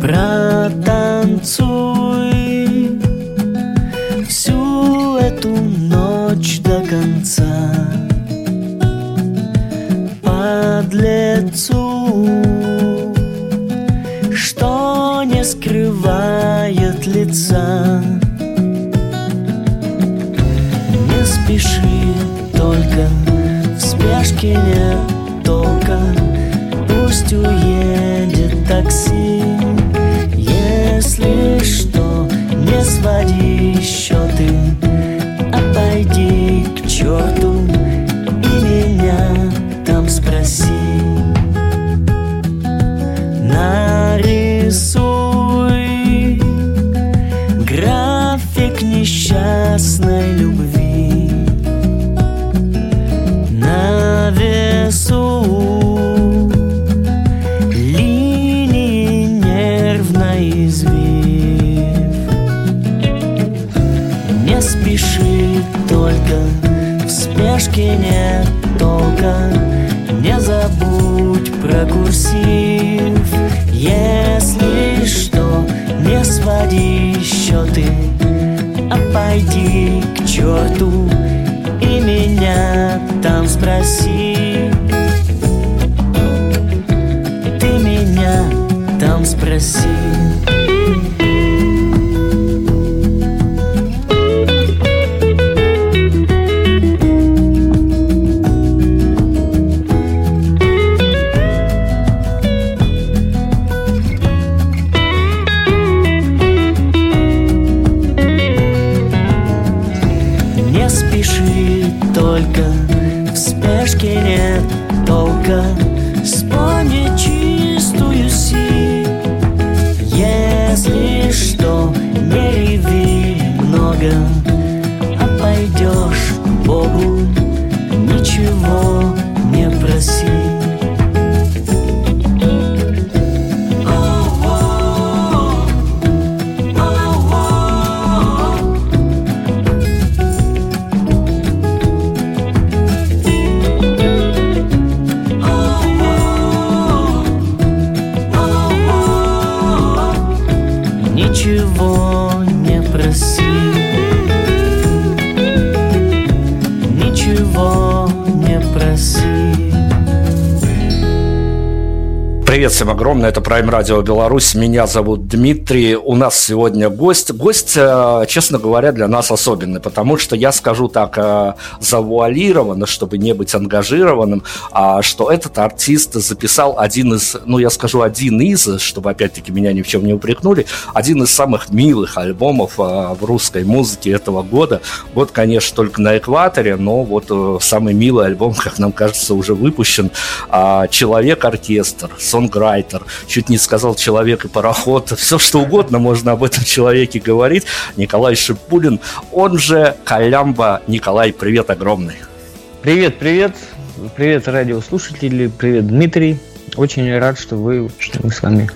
Протанцуй всю эту ночь до конца под лицу, что не скрывает лица. Не спеши, только в спешке нет толка, пусть уедет такси. Не своди счеты, отойди к черту там Привет всем огромное, это Prime Radio Беларусь, меня зовут Дмитрий, у нас сегодня гость. Гость, э, честно говоря, для нас особенный, потому что я скажу так э, завуалированно, чтобы не быть ангажированным, а, что этот артист записал один из, ну я скажу один из, чтобы опять-таки меня ни в чем не упрекнули, один из самых милых альбомов э, в русской музыке этого года. Год, конечно, только на экваторе, но вот самый милый альбом, как нам кажется, уже выпущен. А, Человек-оркестр, сонграйтер, чуть не сказал человек и пароход, все что угодно можно об этом человеке говорить. Николай Шипулин, он же Колямба. Николай, привет огромный. Привет, привет. Привет, радиослушатели. Привет, Дмитрий. Очень рад, что вы, что мы с вами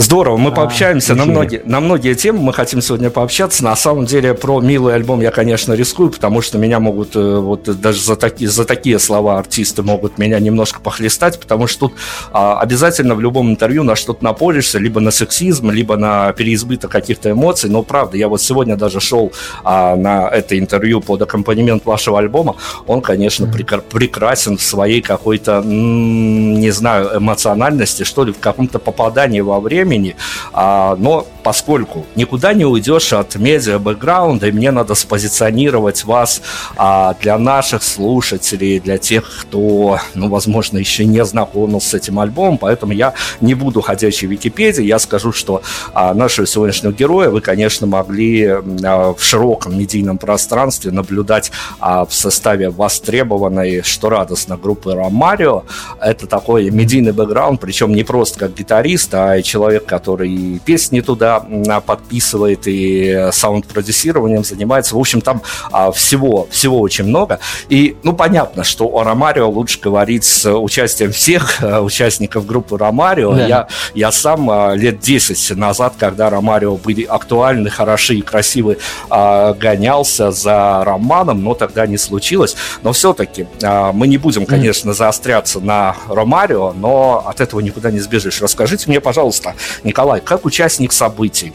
Здорово, мы пообщаемся на многие, на многие темы, мы хотим сегодня пообщаться. На самом деле про милый альбом я, конечно, рискую, потому что меня могут, э, вот даже за такие, за такие слова артисты могут меня немножко похлестать, потому что тут а, обязательно в любом интервью на что-то напоришься, либо на сексизм, либо на переизбыток каких-то эмоций. Но правда, я вот сегодня даже шел а, на это интервью под аккомпанемент вашего альбома. Он, конечно, прекра- прекрасен в своей какой-то, м, не знаю, эмоциональности, что ли, в каком-то попадании во времени. А, но поскольку никуда не уйдешь от медиа бэкграунда, и мне надо спозиционировать вас а, для наших слушателей, для тех, кто, ну, возможно, еще не знакомился с этим альбомом, поэтому я не буду ходячей Википедии, я скажу, что а, нашего сегодняшнего героя вы, конечно, могли а, в широком медийном пространстве наблюдать а, в составе востребованной, что радостно, группы Ромарио. Это такой медийный бэкграунд, причем не просто как гитарист, а и человек человек, который песни туда подписывает, и саунд-продюсированием занимается. В общем, там а, всего, всего очень много. И, ну, понятно, что о Ромарио лучше говорить с участием всех а, участников группы Ромарио. Да. Я, я сам а, лет 10 назад, когда Ромарио были актуальны, хороши и красивы, а, гонялся за Романом, но тогда не случилось. Но все-таки мы не будем, конечно, заостряться на Ромарио, но от этого никуда не сбежишь. Расскажите мне, пожалуйста, Николай, как участник событий,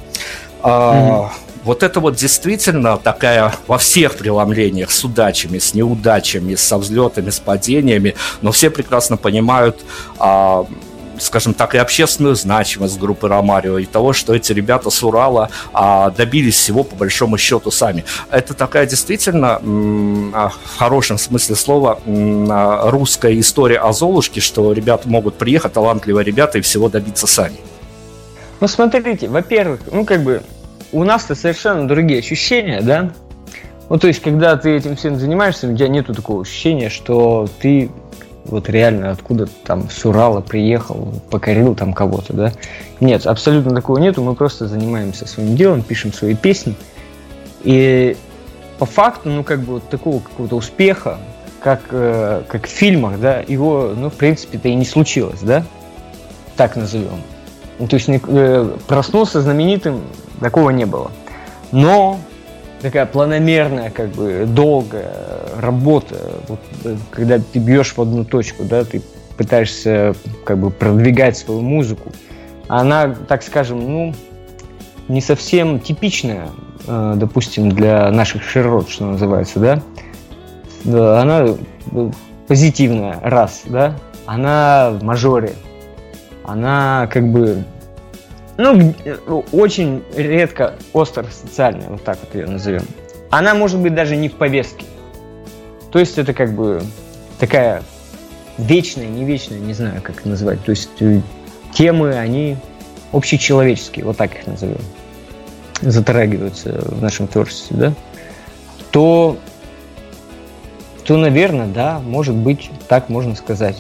mm-hmm. Вот это вот действительно такая во всех преломлениях с удачами, с неудачами, со взлетами, с падениями, но все прекрасно понимают, а, скажем так, и общественную значимость группы Ромарио, и того, что эти ребята с Урала а, добились всего по большому счету сами. Это такая действительно, а, в хорошем смысле слова, русская история о Золушке, что ребята могут приехать, талантливые ребята, и всего добиться сами. Ну, смотрите, во-первых, ну, как бы, у нас-то совершенно другие ощущения, да? Ну, то есть, когда ты этим всем занимаешься, у тебя нету такого ощущения, что ты вот реально откуда там с Урала приехал, покорил там кого-то, да? Нет, абсолютно такого нету, мы просто занимаемся своим делом, пишем свои песни. И по факту, ну, как бы вот такого какого-то успеха, как, э, как в фильмах, да, его, ну, в принципе-то и не случилось, да? Так назовем. Ну, то есть э, проснулся знаменитым, такого не было. Но такая планомерная, как бы долгая работа, вот, э, когда ты бьешь в одну точку, да, ты пытаешься как бы продвигать свою музыку, она, так скажем, ну, не совсем типичная, э, допустим, для наших широт, что называется, да. Она позитивная, раз, да. Она в мажоре, она как бы ну, очень редко остро социальная, вот так вот ее назовем. Она может быть даже не в повестке. То есть это как бы такая вечная, не вечная, не знаю, как это называть. То есть э, темы, они общечеловеческие, вот так их назовем, затрагиваются в нашем творчестве, да, то, то, наверное, да, может быть, так можно сказать,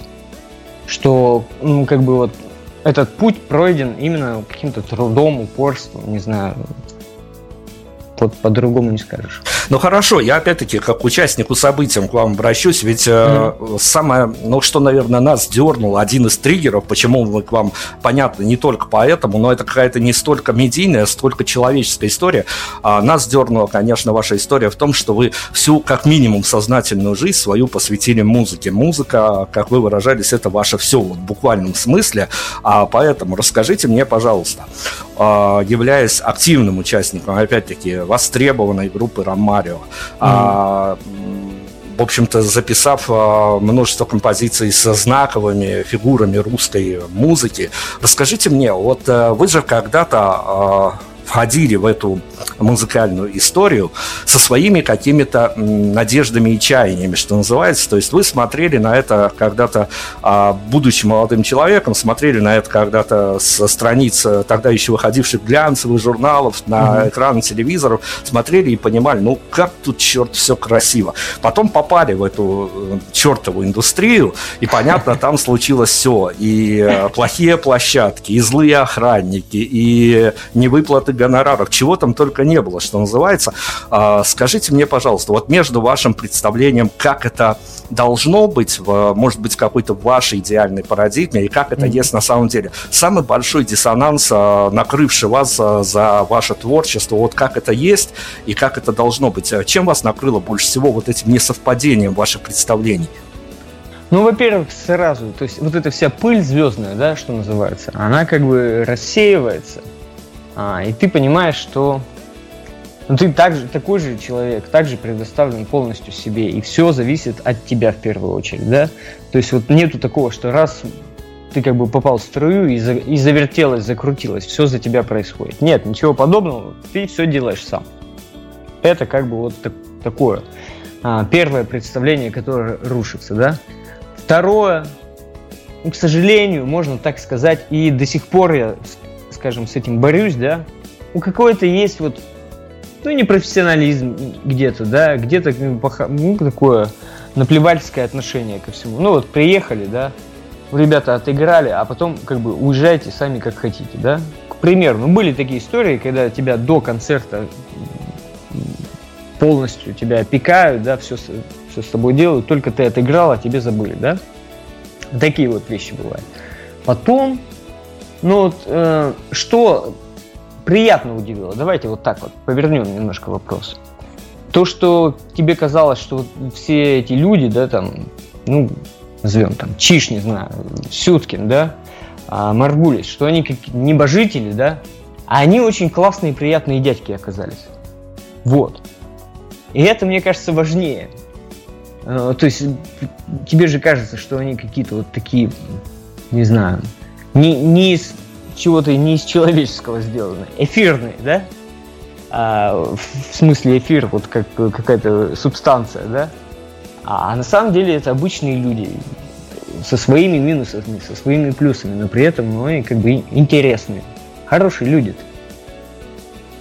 что, ну, как бы вот этот путь пройден именно каким-то трудом, упорством, не знаю, вот по-другому не скажешь. Ну хорошо, я опять-таки как участнику событий к вам обращусь, ведь mm-hmm. э, самое, ну что, наверное, нас дернуло, один из триггеров, почему мы к вам, понятно, не только поэтому, но это какая-то не столько медийная, столько человеческая история. А нас дернула, конечно, ваша история в том, что вы всю, как минимум, сознательную жизнь свою посвятили музыке. Музыка, как вы выражались, это ваше все вот, в буквальном смысле. А поэтому расскажите мне, пожалуйста, являясь активным участником, опять-таки, востребованной группы Роман Марио. Mm-hmm. А, в общем-то, записав а, множество композиций со знаковыми фигурами русской музыки. Расскажите мне, вот а, вы же когда-то а, входили в эту музыкальную историю со своими какими-то надеждами и чаяниями, что называется. То есть вы смотрели на это когда-то, а, будучи молодым человеком, смотрели на это когда-то со страниц тогда еще выходивших глянцевых журналов, на mm-hmm. экраны телевизоров, смотрели и понимали, ну как тут, черт, все красиво. Потом попали в эту э, чертову индустрию, и понятно, там случилось все. И э, плохие площадки, и злые охранники, и невыплаты гонораров, чего там только не было, что называется. А, скажите мне, пожалуйста, вот между вашим представлением, как это должно быть, может быть, какой-то вашей идеальной парадигме, и как это mm-hmm. есть на самом деле. Самый большой диссонанс, а, накрывший вас а, за ваше творчество, вот как это есть и как это должно быть. Чем вас накрыло больше всего вот этим несовпадением ваших представлений? Ну, во-первых, сразу, то есть вот эта вся пыль звездная, да, что называется, она как бы рассеивается – а, и ты понимаешь, что ну, ты также, такой же человек, также предоставлен полностью себе, и все зависит от тебя в первую очередь, да? То есть вот нету такого, что раз ты как бы попал в струю и, за, и завертелось, закрутилось, все за тебя происходит. Нет, ничего подобного, ты все делаешь сам. Это как бы вот так, такое а, первое представление, которое рушится, да? Второе, ну, к сожалению, можно так сказать, и до сих пор я скажем, с этим борюсь, да, у какой-то есть вот, ну, непрофессионализм где-то, да, где-то ну, ну такое наплевательское отношение ко всему. Ну, вот приехали, да, ребята отыграли, а потом как бы уезжайте сами как хотите, да? К примеру, ну были такие истории, когда тебя до концерта полностью тебя опекают, да, все, все с тобой делают, только ты отыграл, а тебе забыли, да? Такие вот вещи бывают. Потом, ну вот, э, что приятно удивило, давайте вот так вот повернем немножко вопрос. То, что тебе казалось, что все эти люди, да, там, ну, назовем там, Чиш, не знаю, Сюткин, да, а, Маргулис, что они как небожители, да, а они очень классные, приятные дядьки оказались. Вот. И это, мне кажется, важнее. А, то есть тебе же кажется, что они какие-то вот такие, не знаю, не, не из чего-то не из человеческого сделаны, эфирные, да? А, в смысле эфир, вот как какая-то субстанция, да? А на самом деле это обычные люди со своими минусами, со своими плюсами, но при этом ну, они как бы интересные, хорошие люди.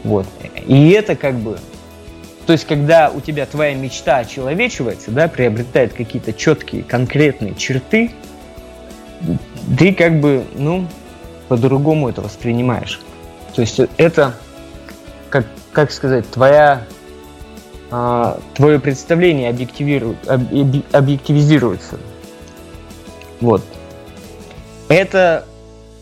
Вот. И это как бы... То есть, когда у тебя твоя мечта очеловечивается, да, приобретает какие-то четкие, конкретные черты, ты как бы, ну, по-другому это воспринимаешь. То есть это, как, как сказать, твоя а, твое представление объективирует, объективизируется. Вот. Это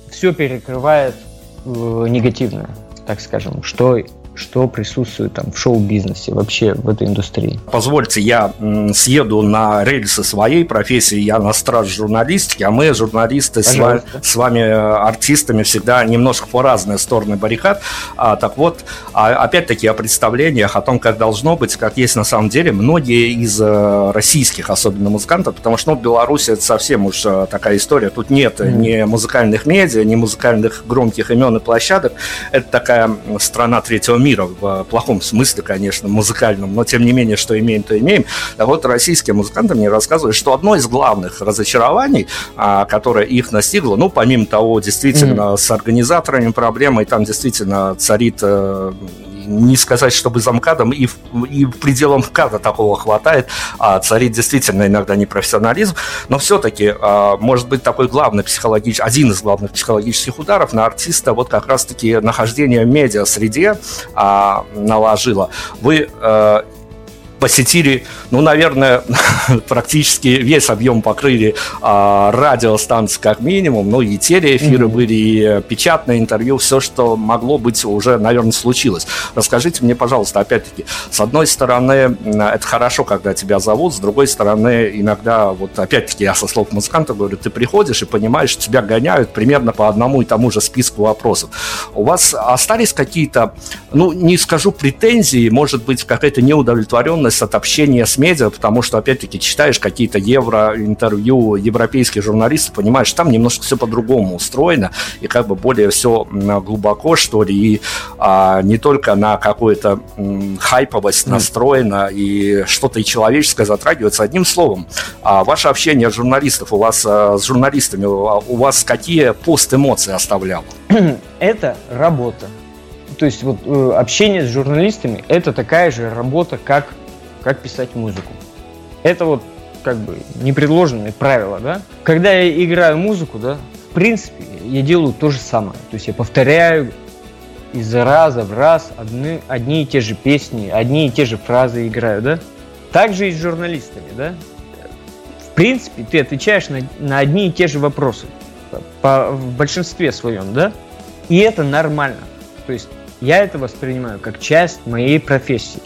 все перекрывает э, негативное, так скажем, что что присутствует там в шоу-бизнесе, вообще в этой индустрии. Позвольте, я съеду на рельсы своей профессии, я на страж журналистики, а мы, журналисты, с вами, с вами, э, артистами, всегда немножко по разные стороны баррикад. А, так вот, а, опять-таки о представлениях, о том, как должно быть, как есть на самом деле, многие из э, российских, особенно музыкантов, потому что ну, в Беларуси это совсем уж э, такая история, тут нет mm-hmm. ни музыкальных медиа, ни музыкальных громких имен и площадок, это такая страна третьего мира, в плохом смысле, конечно, музыкальном, но тем не менее, что имеем, то имеем. А вот российские музыканты мне рассказывают, что одно из главных разочарований, а, которое их настигло, ну, помимо того, действительно, mm-hmm. с организаторами проблемы, и там действительно царит э, не сказать, чтобы за МКАДом и, и пределом МКАДа такого хватает, а царит действительно иногда непрофессионализм, но все-таки, а, может быть, такой главный психологический, один из главных психологических ударов на артиста вот как раз-таки нахождение в медиа-среде а, наложило. Вы а, посетили, ну, наверное, практически весь объем покрыли а, радиостанций как минимум, ну и телеэфиры mm-hmm. были, и печатное интервью, все, что могло быть, уже, наверное, случилось. Расскажите мне, пожалуйста, опять-таки, с одной стороны, это хорошо, когда тебя зовут, с другой стороны, иногда, вот опять-таки, я со слов музыканта говорю, ты приходишь и понимаешь, что тебя гоняют примерно по одному и тому же списку вопросов. У вас остались какие-то, ну, не скажу претензии, может быть, какая-то неудовлетворенность усталость от общения с медиа, потому что, опять-таки, читаешь какие-то евро-интервью европейских журналистов, понимаешь, там немножко все по-другому устроено, и как бы более все глубоко, что ли, и а, не только на какую-то м, хайповость mm. настроено, и что-то и человеческое затрагивается. Одним словом, а, ваше общение журналистов, у вас а, с журналистами, у вас какие пост-эмоции оставляло? Это работа то есть вот э, общение с журналистами это такая же работа, как как писать музыку. Это вот как бы непредложенные правила, да. Когда я играю музыку, да, в принципе, я делаю то же самое. То есть я повторяю из раза в раз одни, одни и те же песни, одни и те же фразы играю, да. Также и с журналистами, да. В принципе, ты отвечаешь на, на одни и те же вопросы по, в большинстве своем, да. И это нормально. То есть я это воспринимаю как часть моей профессии.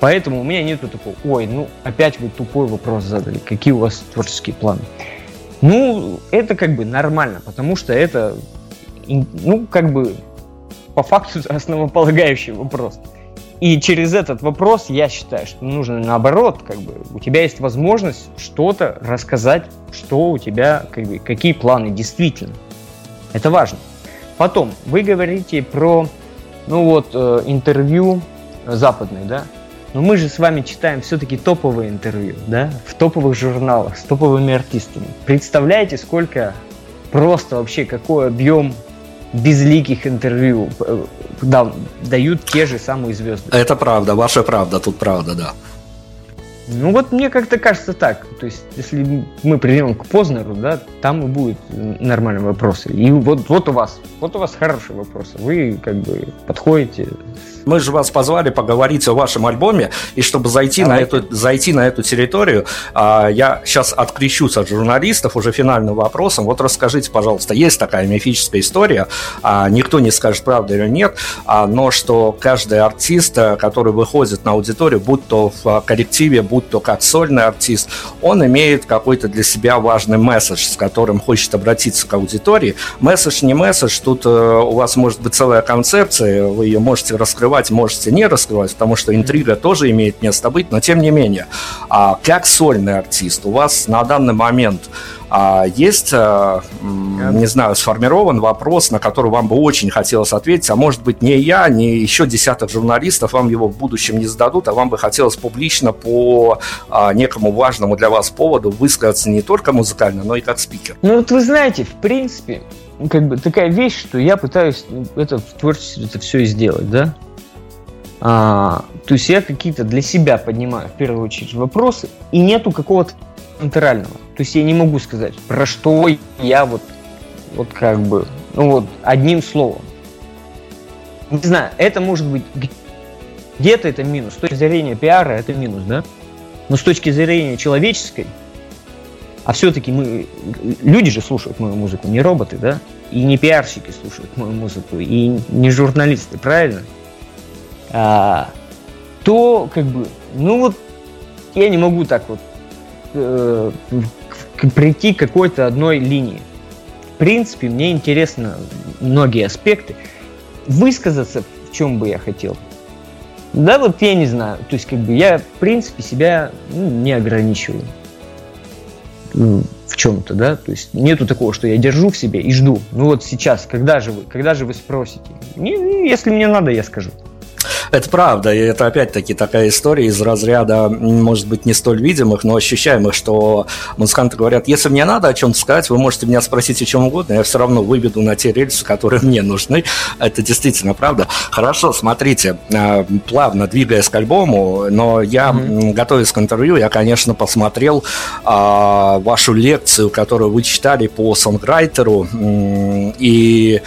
Поэтому у меня нету такого, ой, ну опять вы тупой вопрос задали, какие у вас творческие планы. Ну, это как бы нормально, потому что это, ну, как бы по факту основополагающий вопрос. И через этот вопрос я считаю, что нужно наоборот, как бы у тебя есть возможность что-то рассказать, что у тебя, как бы, какие планы действительно. Это важно. Потом, вы говорите про, ну вот, э, интервью западное, да? Но мы же с вами читаем все-таки топовые интервью, да, в топовых журналах с топовыми артистами. Представляете, сколько просто вообще какой объем безликих интервью э, да, дают те же самые звезды. Это правда, ваша правда, тут правда, да. Ну вот мне как-то кажется так. То есть, если мы придем к Познеру, да, там и будут нормальные вопросы. И вот, вот у вас, вот у вас хорошие вопросы. Вы как бы подходите мы же вас позвали поговорить о вашем альбоме, и чтобы зайти, на эту, зайти на эту территорию, а, я сейчас открещусь от журналистов уже финальным вопросом. Вот расскажите, пожалуйста, есть такая мифическая история, а, никто не скажет, правда или нет, а, но что каждый артист, который выходит на аудиторию, будь то в коллективе, будь то как сольный артист, он имеет какой-то для себя важный месседж, с которым хочет обратиться к аудитории. Месседж не месседж, тут э, у вас может быть целая концепция, вы ее можете раскрывать, можете не раскрывать, потому что интрига тоже имеет место быть, но тем не менее, а как сольный артист у вас на данный момент а есть, э, не знаю, сформирован вопрос, на который вам бы очень хотелось ответить, а может быть не я, не еще десяток журналистов вам его в будущем не зададут, а вам бы хотелось публично по а, некому важному для вас поводу высказаться не только музыкально, но и как спикер. Ну вот вы знаете, в принципе, как бы такая вещь, что я пытаюсь это в творчестве это все сделать, да? А, то есть я какие-то для себя поднимаю в первую очередь вопросы, и нету какого-то центрального. То есть я не могу сказать, про что я вот, вот как бы, ну вот, одним словом. Не знаю, это может быть где-то это минус. С точки зрения пиара это минус, да? Но с точки зрения человеческой, а все-таки мы, люди же слушают мою музыку, не роботы, да? И не пиарщики слушают мою музыку, и не журналисты, правильно? А, то, как бы, ну вот, я не могу так вот э, прийти к какой-то одной линии. В принципе, мне интересно многие аспекты. Высказаться, в чем бы я хотел. Да, вот я не знаю. То есть, как бы я, в принципе, себя ну, не ограничиваю в чем-то, да, то есть нету такого, что я держу в себе и жду. Ну вот сейчас, когда же вы, когда же вы спросите? Не, если мне надо, я скажу. Это правда, и это опять-таки такая история из разряда, может быть, не столь видимых, но ощущаемых, что музыканты говорят, если мне надо о чем-то сказать, вы можете меня спросить о чем угодно, я все равно выведу на те рельсы, которые мне нужны. Это действительно правда. Хорошо, смотрите, э, плавно двигаясь к альбому, но я, mm-hmm. готовясь к интервью, я, конечно, посмотрел а, вашу лекцию, которую вы читали по сонграйтеру, и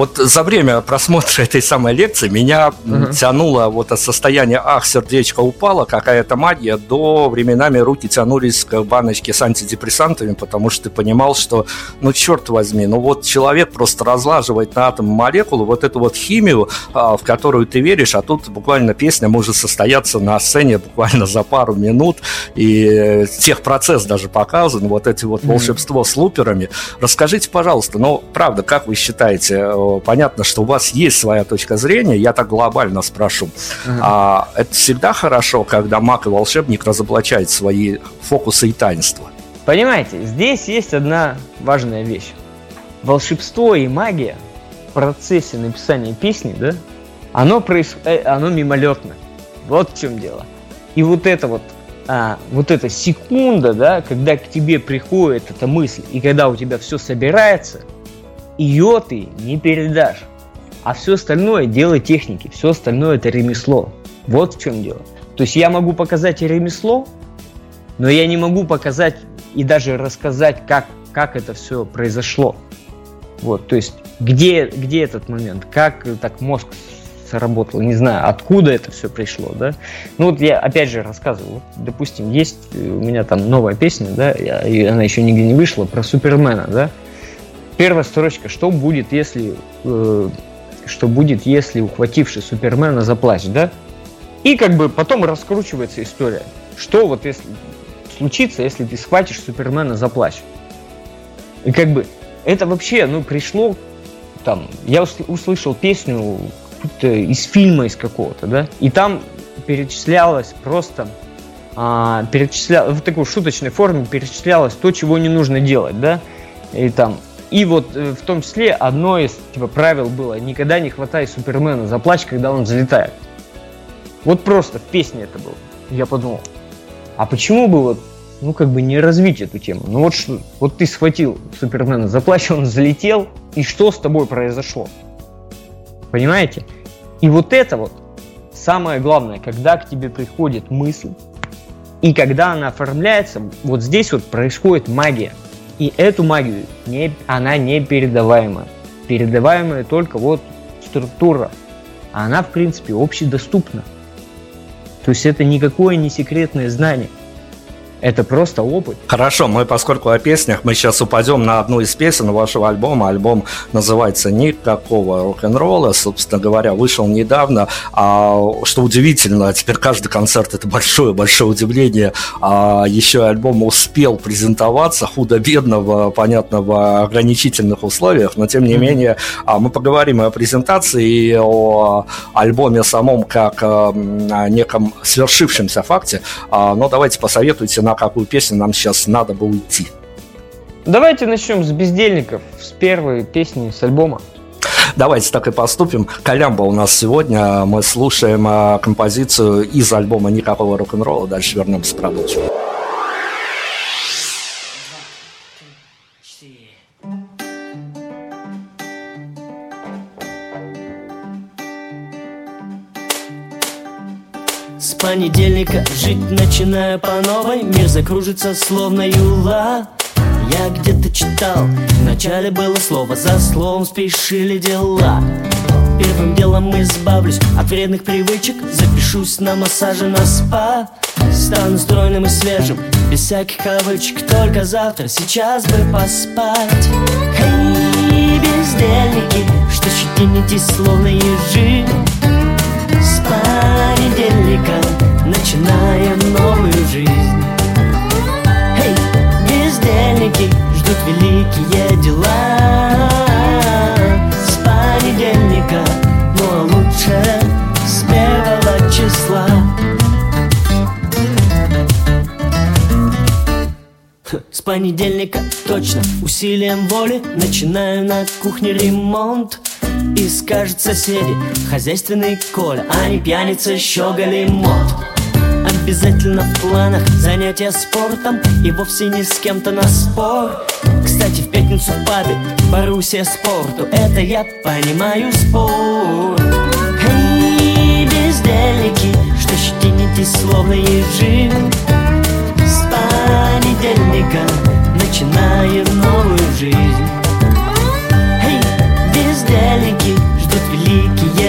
вот за время просмотра этой самой лекции меня uh-huh. тянуло вот от состояния «ах, сердечко упало», какая-то магия, до временами руки тянулись к баночке с антидепрессантами, потому что ты понимал, что, ну, черт возьми, ну вот человек просто разлаживает на атом молекулу вот эту вот химию, а, в которую ты веришь, а тут буквально песня может состояться на сцене буквально за пару минут, и техпроцесс даже показан, вот эти вот волшебство с луперами. Расскажите, пожалуйста, ну, правда, как вы считаете, понятно, что у вас есть своя точка зрения, я так глобально спрошу. Uh-huh. А, это всегда хорошо, когда маг и волшебник разоблачают свои фокусы и таинства. Понимаете, здесь есть одна важная вещь. Волшебство и магия в процессе написания песни, да, оно, проис... Э, оно мимолетно. Вот в чем дело. И вот это вот а, вот эта секунда, да, когда к тебе приходит эта мысль, и когда у тебя все собирается, ее ты не передашь. А все остальное дело техники, все остальное это ремесло. Вот в чем дело. То есть я могу показать ремесло, но я не могу показать и даже рассказать, как, как это все произошло. Вот, то есть где, где этот момент, как так мозг сработал, не знаю, откуда это все пришло, да. Ну вот я опять же рассказывал, вот, допустим, есть у меня там новая песня, да, и она еще нигде не вышла, про Супермена, да, Первая строчка. Что будет, если... Э, что будет, если ухвативший Супермена за плащ, да? И как бы потом раскручивается история. Что вот если случится, если ты схватишь Супермена за? И как бы это вообще, ну, пришло там, я услышал песню из фильма из какого-то, да, и там перечислялось просто, а, перечисля... в такой шуточной форме перечислялось то, чего не нужно делать, да, и там и вот э, в том числе одно из типа, правил было никогда не хватай Супермена за плащ, когда он залетает. Вот просто в песне это было. Я подумал, а почему бы вот, ну как бы не развить эту тему? Ну вот что, вот ты схватил Супермена за плащ, он залетел, и что с тобой произошло? Понимаете? И вот это вот самое главное, когда к тебе приходит мысль, И когда она оформляется, вот здесь вот происходит магия. И эту магию, не, она не передаваемая. Передаваемая только вот структура. Она, в принципе, общедоступна. То есть это никакое не секретное знание. Это просто опыт. Хорошо, мы поскольку о песнях, мы сейчас упадем на одну из песен вашего альбома. Альбом называется «Никакого рок-н-ролла». Собственно говоря, вышел недавно. А, что удивительно, теперь каждый концерт – это большое-большое удивление. А, еще альбом успел презентоваться худо-бедно в, понятно, в ограничительных условиях, но тем не mm-hmm. менее а, мы поговорим и о презентации, и о альбоме самом как а, неком свершившемся факте. А, но давайте посоветуйте на какую песню нам сейчас надо бы уйти. Давайте начнем с бездельников, с первой песни с альбома. Давайте так и поступим. Колямба у нас сегодня. Мы слушаем а, композицию из альбома «Никакого рок-н-ролла». Дальше вернемся, продолжим. Понедельника Жить начинаю по новой. Мир закружится словно юла. Я где-то читал Вначале было слово За словом спешили дела. Первым делом избавлюсь от вредных привычек Запишусь на массаже на спа. Стану стройным и свежим Без всяких кавычек Только завтра, сейчас бы поспать. Эй, бездельники Что щетинитесь словно ежи. С понедельника начинаем новую жизнь. Эй, бездельники ждут великие дела. С понедельника, ну а лучше с первого числа. С понедельника точно усилием воли Начинаю на кухне ремонт и скажет соседи Хозяйственный Коля, а не пьяница щеголи мод Обязательно в планах занятия спортом И вовсе не с кем-то на спор. Кстати, в пятницу в пабе Боруссия спорту Это я понимаю спорт Эй, бездельники Что щетинитесь словно ежи. С понедельника Начинаем новую жизнь бездельники Ждут великие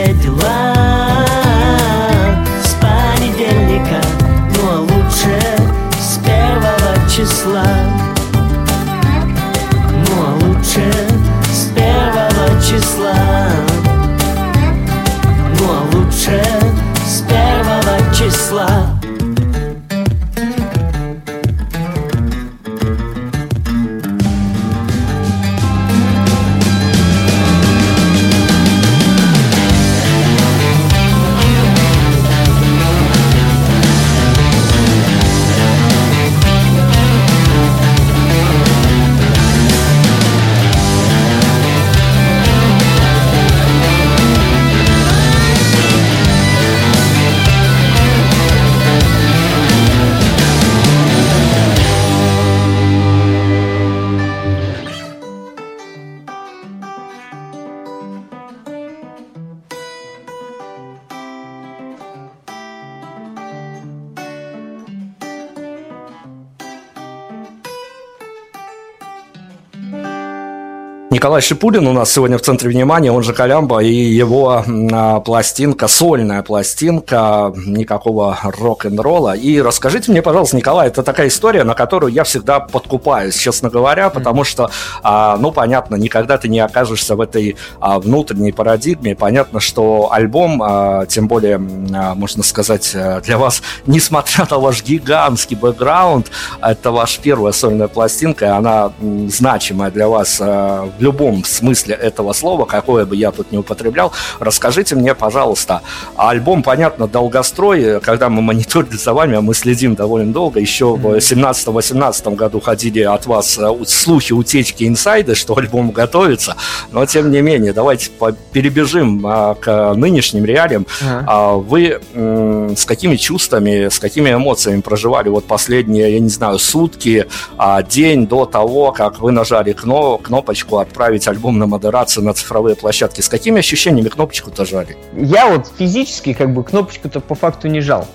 Николай Шипулин у нас сегодня в центре внимания, он же Колямба, и его а, пластинка, сольная пластинка, никакого рок-н-ролла. И расскажите мне, пожалуйста, Николай, это такая история, на которую я всегда подкупаюсь, честно говоря, потому что, а, ну, понятно, никогда ты не окажешься в этой а, внутренней парадигме. Понятно, что альбом, тем более, можно сказать, для вас, несмотря на ваш гигантский бэкграунд, это ваша первая сольная пластинка, и она значимая для вас в любом смысле этого слова, какое бы я тут не употреблял, расскажите мне, пожалуйста, альбом, понятно, долгострой, когда мы мониторили за вами, а мы следим довольно долго, еще в 17-18 году ходили от вас э, слухи, утечки, инсайды, что альбом готовится, но тем не менее, давайте перебежим а, к нынешним реалиям. А, вы с какими чувствами, с какими эмоциями проживали вот последние, я не знаю, сутки, а, день до того, как вы нажали кнопочку, отправили отправить альбом на модерацию на цифровые площадки. С какими ощущениями кнопочку-то жали? Я вот физически как бы кнопочку-то по факту не жал.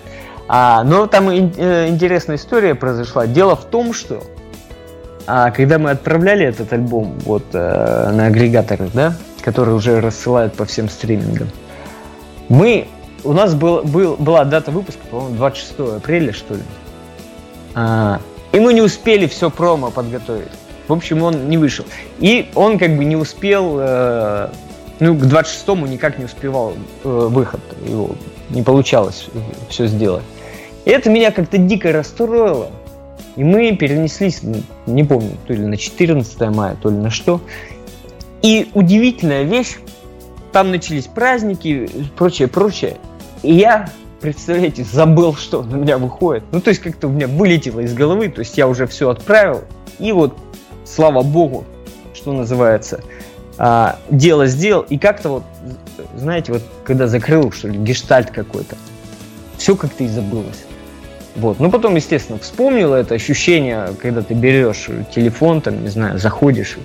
А, но там ин- э, интересная история произошла. Дело в том, что а, когда мы отправляли этот альбом вот э, на агрегаторы, да, которые уже рассылают по всем стримингам, мы у нас был, был, была дата выпуска, по-моему, 26 апреля, что ли. А, и мы не успели все промо подготовить. В общем, он не вышел. И он как бы не успел, э, ну, к 26-му никак не успевал э, выход его. Не получалось все сделать. И это меня как-то дико расстроило. И мы перенеслись, не помню, то ли на 14 мая, то ли на что. И удивительная вещь, там начались праздники, прочее, прочее. И я, представляете, забыл, что на меня выходит. Ну, то есть как-то у меня вылетело из головы, то есть я уже все отправил. И вот, слава богу, что называется, а, дело сделал. И как-то вот, знаете, вот когда закрыл, что ли, гештальт какой-то, все как-то и забылось. Вот. Ну, потом, естественно, вспомнил это ощущение, когда ты берешь телефон, там, не знаю, заходишь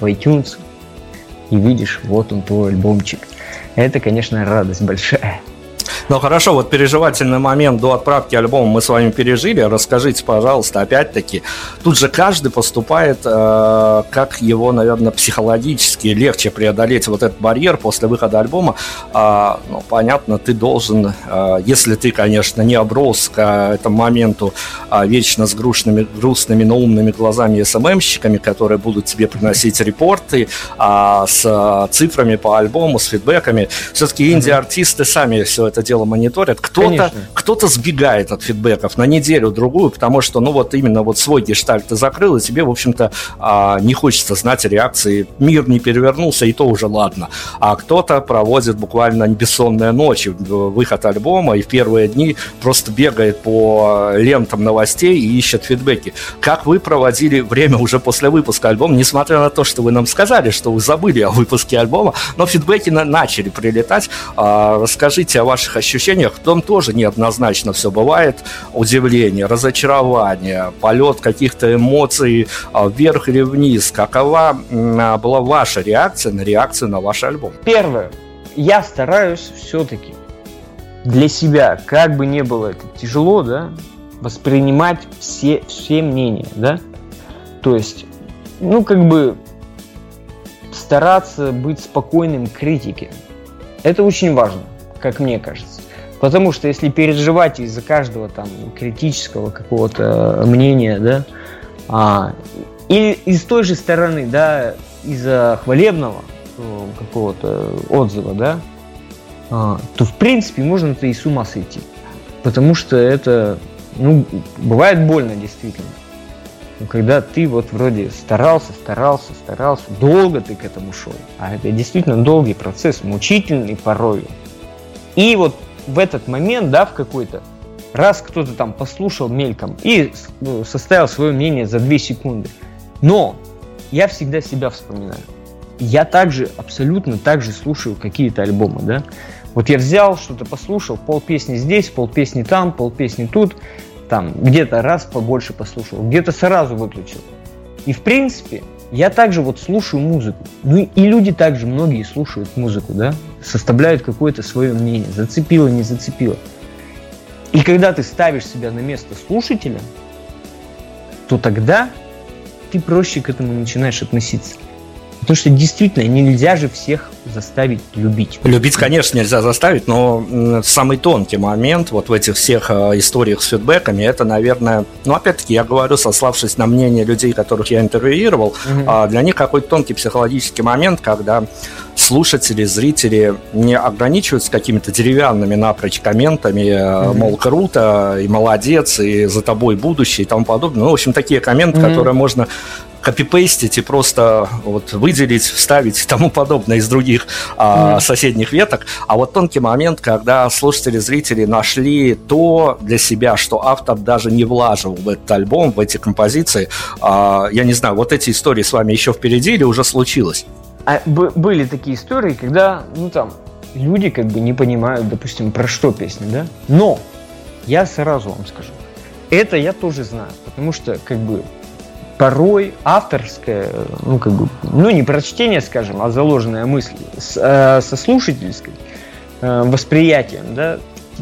в iTunes и видишь, вот он твой альбомчик. Это, конечно, радость большая. Ну хорошо, вот переживательный момент до отправки альбома мы с вами пережили. Расскажите, пожалуйста, опять-таки, тут же каждый поступает, э, как его, наверное, психологически легче преодолеть вот этот барьер после выхода альбома. Э, ну, понятно, ты должен, э, если ты, конечно, не оброс к этому моменту э, вечно с грустными, грустными, но умными глазами СММщиками, которые будут тебе приносить репорты э, с цифрами по альбому, с фидбэками. Все-таки инди-артисты сами все это дело мониторят. Кто-то кто сбегает от фидбэков на неделю-другую, потому что, ну, вот именно вот свой гештальт ты закрыл, и тебе, в общем-то, а, не хочется знать реакции. Мир не перевернулся, и то уже ладно. А кто-то проводит буквально бессонные ночи, выход альбома, и в первые дни просто бегает по лентам новостей и ищет фидбэки. Как вы проводили время уже после выпуска альбома, несмотря на то, что вы нам сказали, что вы забыли о выпуске альбома, но фидбэки на начали прилетать. А, расскажите о ваших ощущениях. В том тоже неоднозначно все бывает. Удивление, разочарование, полет каких-то эмоций а, вверх или вниз. Какова а, была ваша реакция на реакцию на ваш альбом? Первое. Я стараюсь все-таки для себя, как бы не было это тяжело, да, воспринимать все, все мнения, да. То есть, ну, как бы стараться быть спокойным к критике. Это очень важно как мне кажется. Потому что если переживать из-за каждого там критического какого-то мнения, да, а, или из той же стороны, да, из-за хвалебного э, какого-то отзыва, да, а, то в принципе можно-то и с ума сойти. Потому что это, ну, бывает больно действительно. Но когда ты вот вроде старался, старался, старался, долго ты к этому шел, а это действительно долгий процесс, мучительный порой, и вот в этот момент, да, в какой-то, раз кто-то там послушал мельком и ну, составил свое мнение за 2 секунды. Но я всегда себя вспоминаю. Я также, абсолютно так же слушаю какие-то альбомы, да. Вот я взял, что-то послушал, пол песни здесь, пол песни там, пол песни тут, там, где-то раз побольше послушал, где-то сразу выключил. И в принципе, я также вот слушаю музыку. Ну и люди также, многие слушают музыку, да, составляют какое-то свое мнение, зацепило, не зацепило. И когда ты ставишь себя на место слушателя, то тогда ты проще к этому начинаешь относиться. Потому что действительно нельзя же всех заставить любить. Любить, конечно, нельзя заставить, но самый тонкий момент вот в этих всех э, историях с фидбэками, это, наверное, ну, опять-таки, я говорю, сославшись на мнение людей, которых я интервьюировал, угу. для них какой-то тонкий психологический момент, когда слушатели, зрители не ограничиваются какими-то деревянными напрочь комментами, mm-hmm. мол, круто, и молодец, и за тобой будущее и тому подобное. Ну, в общем, такие комменты, mm-hmm. которые можно копипейстить и просто вот выделить, вставить и тому подобное из других а, соседних веток. А вот тонкий момент, когда слушатели, зрители нашли то для себя, что автор даже не влаживал в этот альбом, в эти композиции. А, я не знаю, вот эти истории с вами еще впереди или уже случилось? А, были такие истории, когда, ну там, люди как бы не понимают, допустим, про что песня, да? Но я сразу вам скажу, это я тоже знаю, потому что как бы порой авторское, ну, как бы, ну, не прочтение, скажем, а заложенная мысль э, со слушательской э, восприятием, да,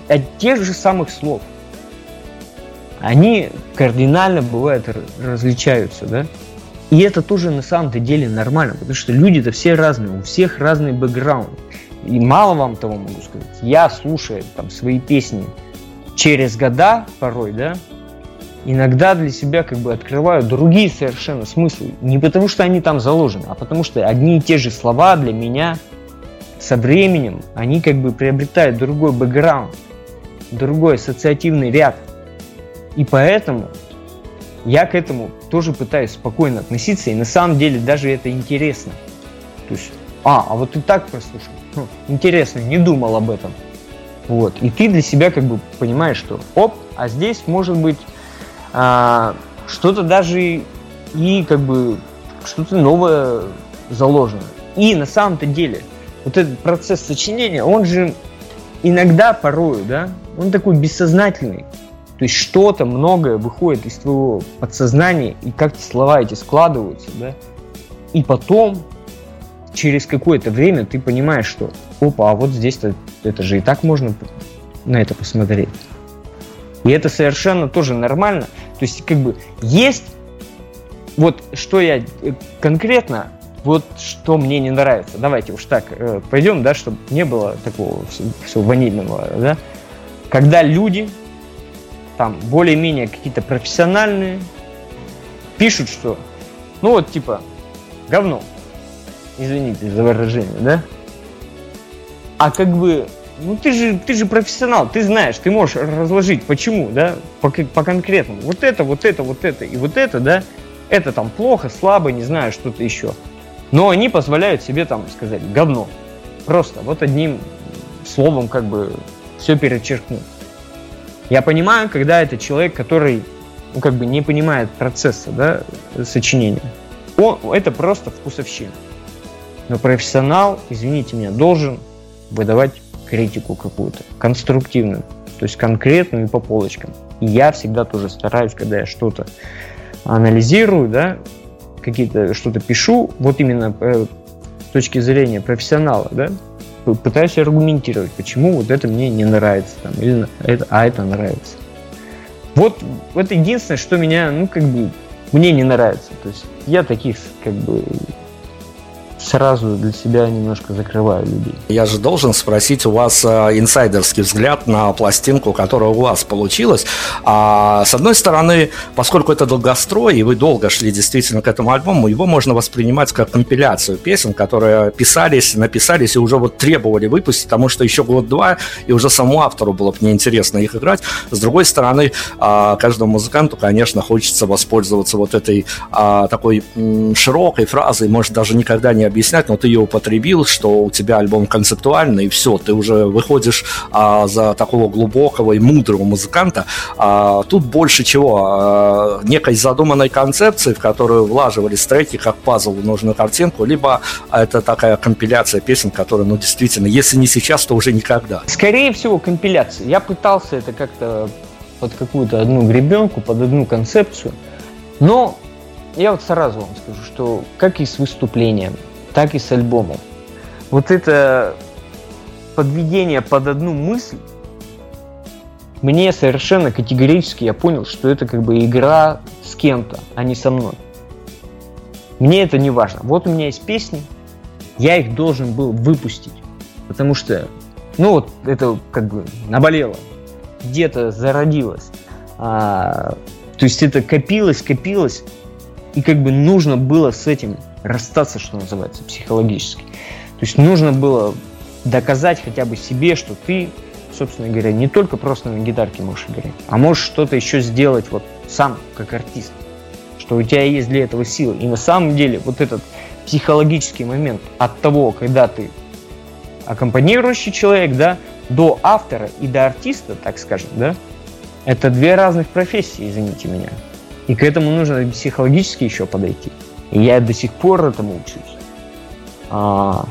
от тех же самых слов. они кардинально бывает различаются, да. И это тоже на самом-то деле нормально, потому что люди-то все разные, у всех разный бэкграунд. И мало вам того могу сказать. Я слушаю там свои песни через года порой, да, иногда для себя как бы открываю другие совершенно смыслы. Не потому что они там заложены, а потому что одни и те же слова для меня со временем, они как бы приобретают другой бэкграунд, другой ассоциативный ряд. И поэтому я к этому тоже пытаюсь спокойно относиться, и на самом деле даже это интересно. То есть, а, а вот ты так прослушал. Хм, интересно, не думал об этом. Вот. И ты для себя как бы понимаешь, что оп, а здесь может быть а, что-то даже и как бы что-то новое заложено. И на самом-то деле вот этот процесс сочинения, он же иногда порою, да, он такой бессознательный. То есть что-то многое выходит из твоего подсознания, и как слова эти складываются, да. И потом, через какое-то время, ты понимаешь, что опа, а вот здесь-то это же и так можно на это посмотреть. И это совершенно тоже нормально. То есть, как бы, есть вот что я э, конкретно, вот что мне не нравится. Давайте уж так э, пойдем, да, чтобы не было такого всего, всего ванильного, да. Когда люди, там, более-менее какие-то профессиональные, пишут, что, ну вот, типа, говно. Извините за выражение, да? А как бы ну ты же, ты же профессионал, ты знаешь, ты можешь разложить, почему, да, по, по конкретному. Вот это, вот это, вот это и вот это, да, это там плохо, слабо, не знаю, что-то еще. Но они позволяют себе там сказать говно. Просто вот одним словом как бы все перечеркнуть. Я понимаю, когда это человек, который ну, как бы не понимает процесса да, сочинения. Он, это просто вкусовщина. Но профессионал, извините меня, должен выдавать критику какую-то, конструктивную, то есть конкретную и по полочкам. И я всегда тоже стараюсь, когда я что-то анализирую, да, какие-то что-то пишу, вот именно э, с точки зрения профессионала, да, пытаюсь аргументировать, почему вот это мне не нравится, там, или это, а это нравится. Вот это единственное, что меня, ну, как бы, мне не нравится. То есть я таких, как бы, сразу для себя немножко закрываю людей. Я же должен спросить у вас э, инсайдерский взгляд на пластинку, которая у вас получилась. А, с одной стороны, поскольку это долгострой, и вы долго шли действительно к этому альбому, его можно воспринимать как компиляцию песен, которые писались, написались и уже вот требовали выпустить, потому что еще год-два, и уже самому автору было бы неинтересно их играть. С другой стороны, а, каждому музыканту, конечно, хочется воспользоваться вот этой а, такой широкой фразой, может даже никогда не объяснять, но ты ее употребил, что у тебя альбом концептуальный, и все, ты уже выходишь а, за такого глубокого и мудрого музыканта. А, тут больше чего? А, некой задуманной концепции, в которую влаживались треки, как пазл в нужную картинку, либо это такая компиляция песен, которая, ну, действительно, если не сейчас, то уже никогда. Скорее всего, компиляция. Я пытался это как-то под какую-то одну гребенку, под одну концепцию, но я вот сразу вам скажу, что как и с выступлением, так и с альбомом. Вот это подведение под одну мысль, мне совершенно категорически я понял, что это как бы игра с кем-то, а не со мной. Мне это не важно. Вот у меня есть песни, я их должен был выпустить, потому что, ну вот это как бы наболело, где-то зародилось. А, то есть это копилось, копилось, и как бы нужно было с этим расстаться, что называется, психологически. То есть нужно было доказать хотя бы себе, что ты, собственно говоря, не только просто на гитарке можешь играть, а можешь что-то еще сделать вот сам, как артист. Что у тебя есть для этого силы. И на самом деле вот этот психологический момент от того, когда ты аккомпанирующий человек, да, до автора и до артиста, так скажем, да, это две разных профессии, извините меня. И к этому нужно психологически еще подойти. И я до сих пор этому учусь. А,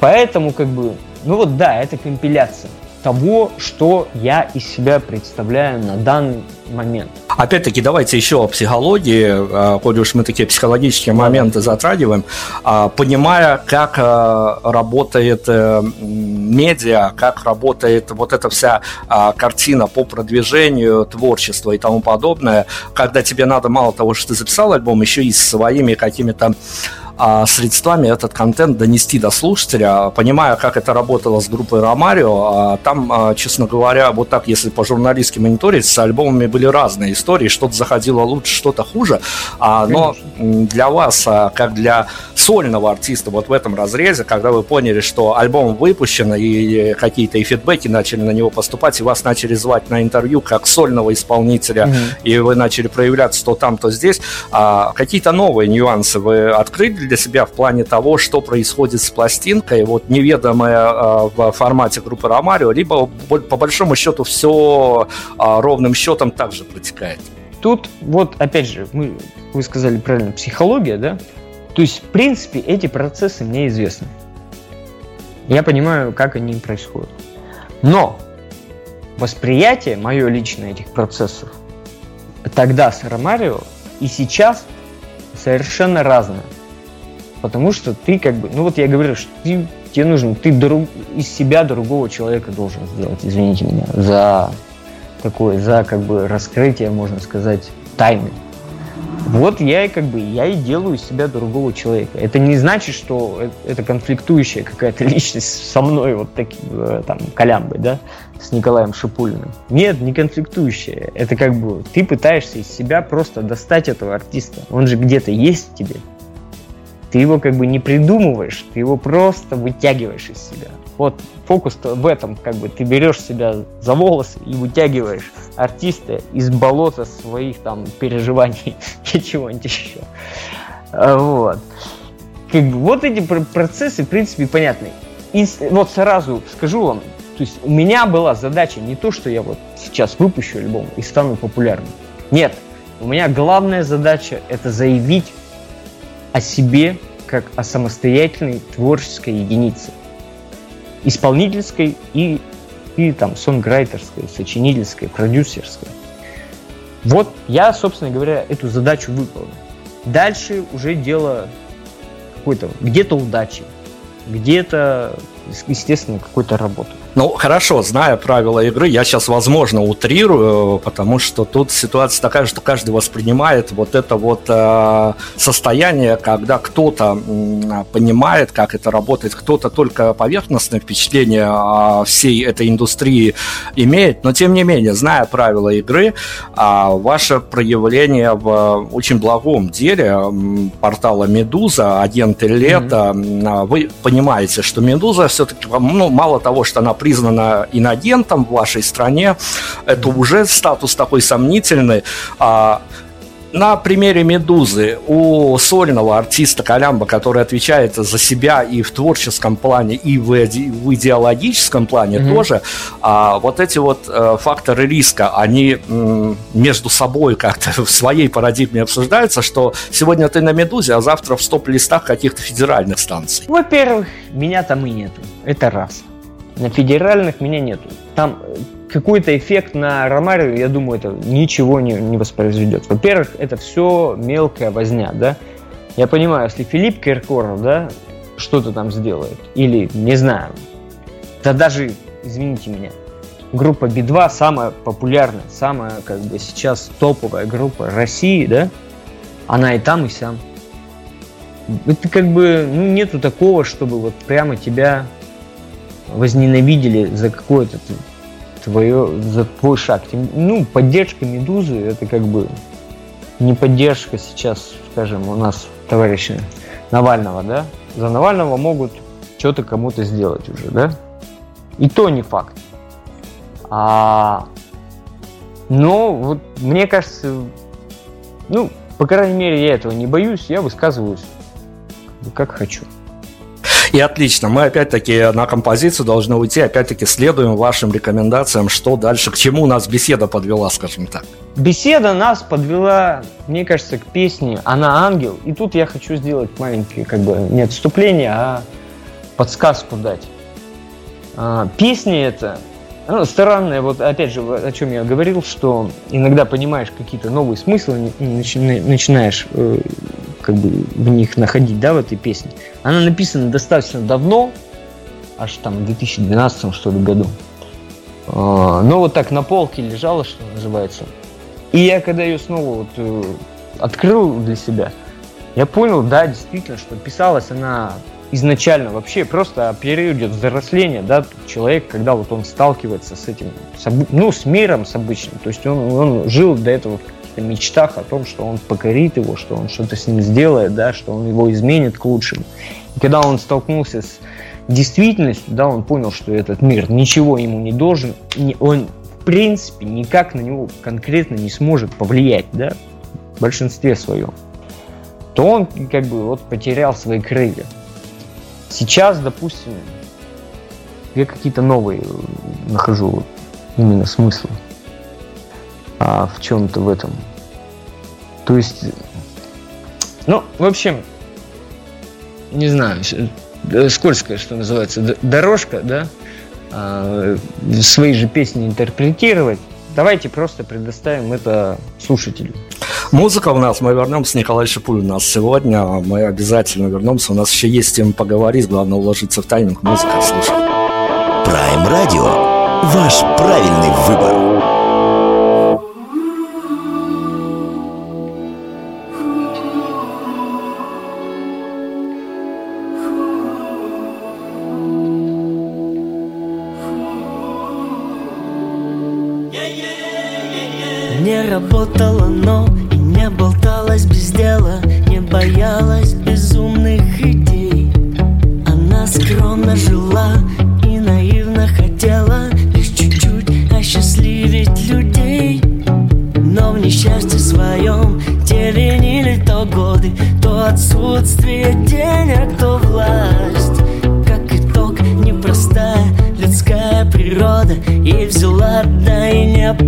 поэтому, как бы, ну вот да, это компиляция. Того, что я из себя представляю на данный момент. Опять-таки, давайте еще о психологии, а, коль уж мы такие психологические моменты затрагиваем, а, понимая, как а, работает э, медиа, как работает вот эта вся картина по продвижению творчества и тому подобное, когда тебе надо мало того, что ты записал альбом, еще и своими какими-то а, средствами этот контент донести до слушателя, понимая, как это работало с группой Ромарио. А, там, а, честно говоря, вот так, если по журналистски мониторить, с альбомами были разные истории, что-то заходило лучше, что-то хуже, но для вас, как для сольного артиста вот в этом разрезе, когда вы поняли, что альбом выпущен, и какие-то и фидбэки начали на него поступать, и вас начали звать на интервью как сольного исполнителя, mm-hmm. и вы начали проявляться то там, то здесь, какие-то новые нюансы вы открыли для себя в плане того, что происходит с пластинкой, вот неведомая в формате группы Ромарио, либо по большому счету все э, ровным счетом также протекает? Тут вот, опять же, мы, вы сказали правильно, психология, да? То есть, в принципе, эти процессы мне известны. Я понимаю, как они происходят. Но восприятие мое личное этих процессов тогда с Ромарио и сейчас совершенно разное. Потому что ты как бы, ну вот я говорю, что ты, тебе нужно, ты друг, из себя другого человека должен сделать, извините меня, за такое, за как бы раскрытие, можно сказать, тайны. Вот я и как бы, я и делаю из себя другого человека. Это не значит, что это конфликтующая какая-то личность со мной, вот таким, э, там, Колямбой, да, с Николаем Шипулиным. Нет, не конфликтующая. Это как бы, ты пытаешься из себя просто достать этого артиста. Он же где-то есть в тебе. Ты его как бы не придумываешь, ты его просто вытягиваешь из себя. Вот фокус в этом, как бы ты берешь себя за волосы и вытягиваешь артиста из болота своих там переживаний и чего-нибудь еще. А, вот. Как бы, вот эти процессы, в принципе, понятны. И вот сразу скажу вам, то есть у меня была задача не то, что я вот сейчас выпущу альбом и стану популярным. Нет, у меня главная задача это заявить о себе как о самостоятельной творческой единице. Исполнительской и, и там сонграйтерской, сочинительской, продюсерской. Вот я, собственно говоря, эту задачу выполнил. Дальше уже дело какой-то, где-то удачи, где-то, естественно, какой-то работы. Ну, хорошо, зная правила игры, я сейчас, возможно, утрирую, потому что тут ситуация такая, что каждый воспринимает вот это вот э, состояние, когда кто-то э, понимает, как это работает, кто-то только поверхностное впечатление о всей этой индустрии имеет, но тем не менее, зная правила игры, э, ваше проявление в очень благом деле э, портала Медуза, агенты лета, mm-hmm. вы понимаете, что Медуза все-таки, ну, мало того, что она признана инагентом в вашей стране, это уже статус такой сомнительный. А, на примере «Медузы» у сольного артиста Колямба, который отвечает за себя и в творческом плане, и в, в идеологическом плане mm-hmm. тоже, а, вот эти вот а, факторы риска, они м, между собой как-то в своей парадигме обсуждаются, что сегодня ты на «Медузе», а завтра в стоп-листах каких-то федеральных станций. Во-первых, меня там и нету. Это раз. На федеральных меня нету. Там э, какой-то эффект на Ромарио, я думаю, это ничего не, не воспроизведет. Во-первых, это все мелкая возня, да. Я понимаю, если Филипп Киркоров, да, что-то там сделает, или, не знаю, да даже, извините меня, группа B2 самая популярная, самая, как бы, сейчас топовая группа России, да, она и там, и сям. Это как бы, ну, нету такого, чтобы вот прямо тебя возненавидели за какое-то твое, за твой шаг. Ну, поддержка Медузы, это как бы не поддержка сейчас, скажем, у нас товарища Навального, да? За Навального могут что-то кому-то сделать уже, да? И то не факт. А, но вот мне кажется, ну, по крайней мере, я этого не боюсь, я высказываюсь как хочу. И отлично, мы опять-таки на композицию должны уйти, опять-таки следуем вашим рекомендациям, что дальше, к чему нас беседа подвела, скажем так. Беседа нас подвела, мне кажется, к песне «Она ангел». И тут я хочу сделать маленькое, как бы, не отступление, а подсказку дать. А, песня эта Ну, странное, вот опять же, о чем я говорил, что иногда понимаешь какие-то новые смыслы, начинаешь э, как бы в них находить, да, в этой песне. Она написана достаточно давно, аж там в 2012 что ли году. А, но вот так на полке лежала, что называется. И я когда ее снова вот э, открыл для себя, я понял, да, действительно, что писалась она изначально вообще просто о периоде взросления, да, человек, когда вот он сталкивается с этим, с, ну, с миром, с обычным, то есть он, он жил до этого в каких-то мечтах о том, что он покорит его, что он что-то с ним сделает, да, что он его изменит к лучшему. И когда он столкнулся с действительностью, да, он понял, что этот мир ничего ему не должен, он в принципе никак на него конкретно не сможет повлиять, да, в большинстве своем, то он как бы вот потерял свои крылья. Сейчас, допустим, я какие-то новые нахожу именно смыслы а, в чем-то в этом. То есть, ну, в общем, не знаю, э, скользкая, что называется, дорожка, да, а, свои же песни интерпретировать. Давайте просто предоставим это слушателю. Музыка у нас, мы вернемся, Николай Шипуль у нас сегодня, мы обязательно вернемся, у нас еще есть тем поговорить, главное уложиться в тайминг, музыка, слушай. Prime Radio, ваш правильный выбор.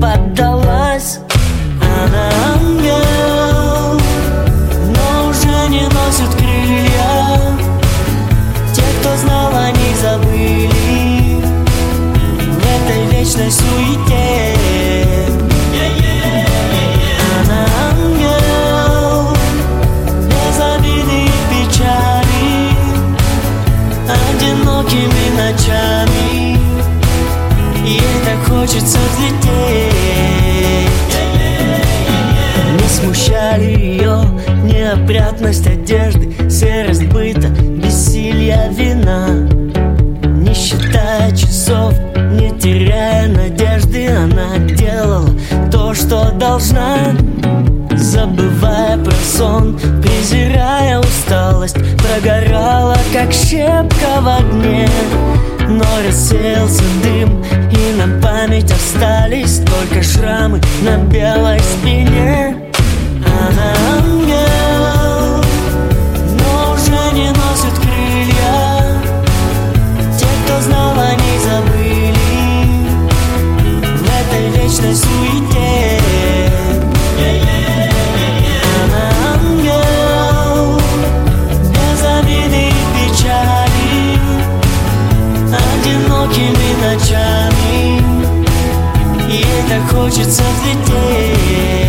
Поддалась неопрятность одежды, серость быта, бессилие вина. Не считая часов, не теряя надежды, она делала то, что должна. Забывая про сон, презирая усталость Прогорала, как щепка в огне Но рассеялся дым И на память остались Только шрамы на белой спине хочется взлететь,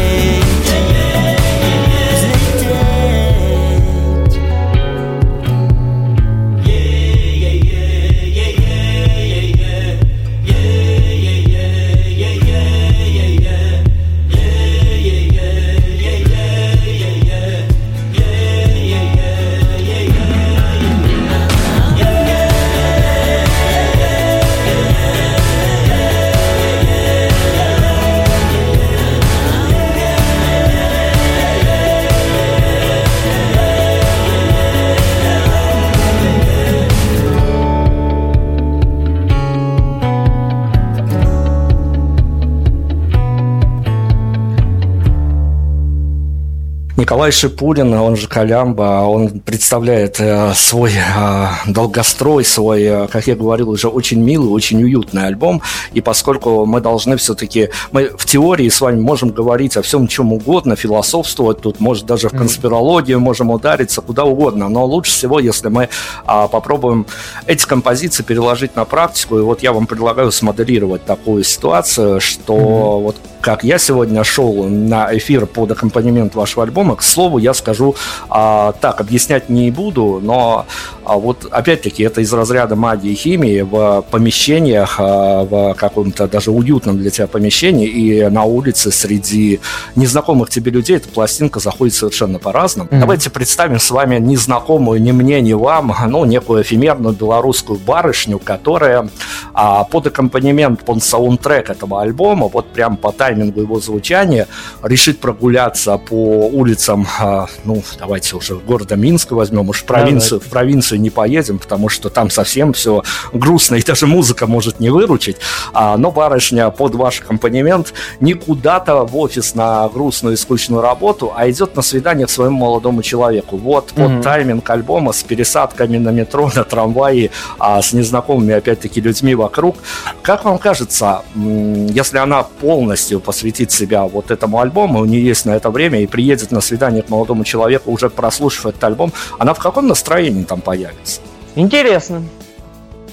Николай Шипулин, он же Колямба, он представляет э, свой э, долгострой, свой, э, как я говорил, уже очень милый, очень уютный альбом. И поскольку мы должны все-таки, мы в теории с вами можем говорить о всем чем угодно, философствовать тут, может даже в конспирологию можем удариться, куда угодно. Но лучше всего, если мы а, попробуем эти композиции переложить на практику. И вот я вам предлагаю смоделировать такую ситуацию, что mm-hmm. вот как я сегодня шел на эфир под аккомпанемент вашего альбома. К слову, я скажу а, так, объяснять не буду, но а, вот опять-таки это из разряда магии и химии в помещениях, а, в каком-то даже уютном для тебя помещении и на улице среди незнакомых тебе людей эта пластинка заходит совершенно по-разному. Mm-hmm. Давайте представим с вами незнакомую ни мне, ни вам, ну, некую эфемерную белорусскую барышню, которая а, под аккомпанемент, под саундтрек этого альбома, вот прям по таймингу его звучания решит прогуляться по улицам, а, ну, давайте уже города Минска возьмем, уж в провинцию, да, в провинцию не поедем, потому что там совсем все грустно, и даже музыка может не выручить, а, но барышня под ваш аккомпанемент не куда-то в офис на грустную и скучную работу, а идет на свидание к своему молодому человеку. Вот mm-hmm. под тайминг альбома с пересадками на метро, на трамвае, а, с незнакомыми, опять-таки, людьми вокруг. Как вам кажется, если она полностью полностью посвятит себя вот этому альбому, у нее есть на это время и приедет на свидание к молодому человеку, уже прослушав этот альбом, она в каком настроении там появится? Интересно.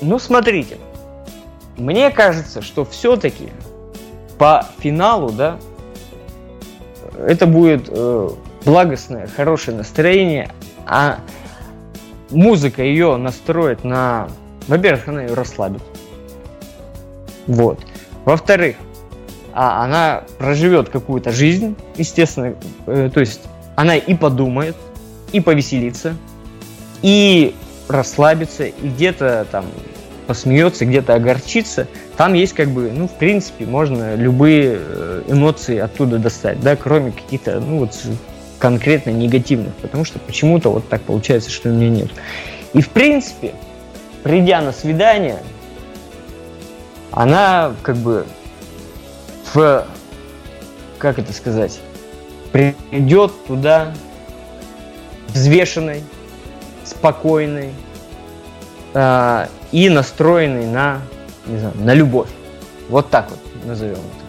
Ну, смотрите. Мне кажется, что все-таки по финалу, да, это будет э, благостное, хорошее настроение, а музыка ее настроит на... Во-первых, она ее расслабит. Вот. Во-вторых, а она проживет какую-то жизнь, естественно, э, то есть она и подумает, и повеселится, и расслабится, и где-то там посмеется, где-то огорчится. Там есть как бы, ну, в принципе, можно любые э, эмоции оттуда достать, да, кроме каких-то, ну, вот конкретно негативных, потому что почему-то вот так получается, что у меня нет. И в принципе, придя на свидание, она как бы в, как это сказать, придет туда взвешенной, спокойной э, и настроенной на, не знаю, на любовь. Вот так вот назовем это.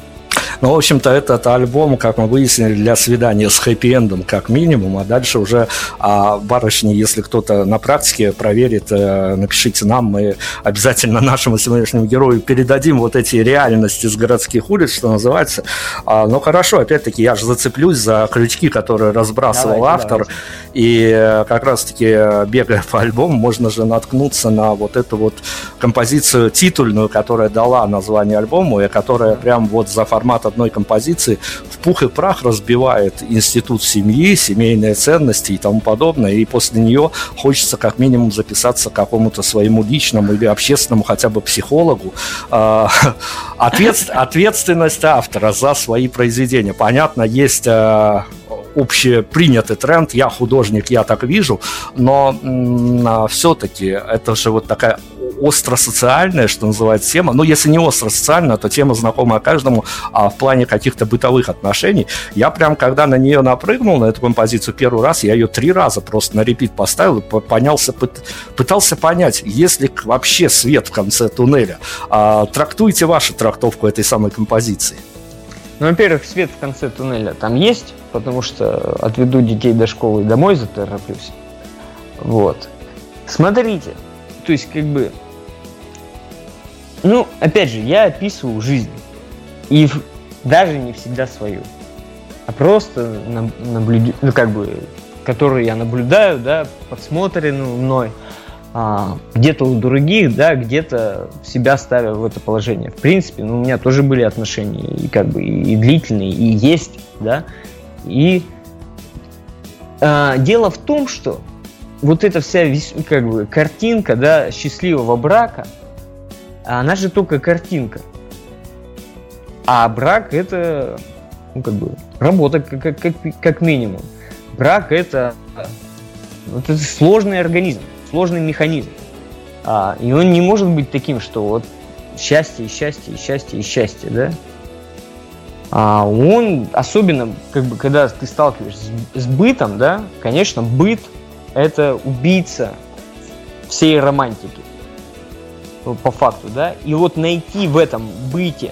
Ну, в общем-то, этот альбом, как мы выяснили, для свидания с хэппи-эндом как минимум, а дальше уже а, барышни, если кто-то на практике проверит, э, напишите нам, мы обязательно нашему сегодняшнему герою передадим вот эти реальности с городских улиц, что называется. А, но хорошо, опять-таки, я же зацеплюсь за крючки, которые разбрасывал давайте, автор, давайте. и э, как раз-таки, бегая по альбому, можно же наткнуться на вот эту вот композицию титульную, которая дала название альбому, и которая прям вот за формат одной композиции в пух и прах разбивает институт семьи, семейные ценности и тому подобное, и после нее хочется как минимум записаться к какому-то своему личному или общественному хотя бы психологу. А, ответ, ответственность автора за свои произведения. Понятно, есть а, общепринятый тренд, я художник, я так вижу, но а, все-таки это же вот такая остро-социальная, что называется, тема. Ну, если не остро-социальная, то тема знакомая каждому а в плане каких-то бытовых отношений. Я прям, когда на нее напрыгнул, на эту композицию первый раз, я ее три раза просто на репит поставил, понялся, пытался понять, есть ли вообще свет в конце туннеля. А, трактуйте вашу трактовку этой самой композиции. Ну, во-первых, свет в конце туннеля там есть, потому что отведу детей до школы и домой затороплюсь. Вот. Смотрите, то есть как бы ну, опять же, я описываю жизнь. И даже не всегда свою. А просто наблюдаю, ну, как бы, которую я наблюдаю, да, подсмотренную мной. А, где-то у других, да, где-то себя ставя в это положение. В принципе, ну, у меня тоже были отношения, и как бы и длительные, и есть, да. И а, дело в том, что вот эта вся как бы картинка, да, счастливого брака – а она же только картинка. А брак это, ну, как бы, работа как, как, как минимум. Брак это, это сложный организм, сложный механизм. А, и он не может быть таким, что вот счастье, счастье, счастье и счастье, да? А он, особенно, как бы, когда ты сталкиваешься с, с бытом, да, конечно, быт – это убийца всей романтики, по факту, да, и вот найти в этом быте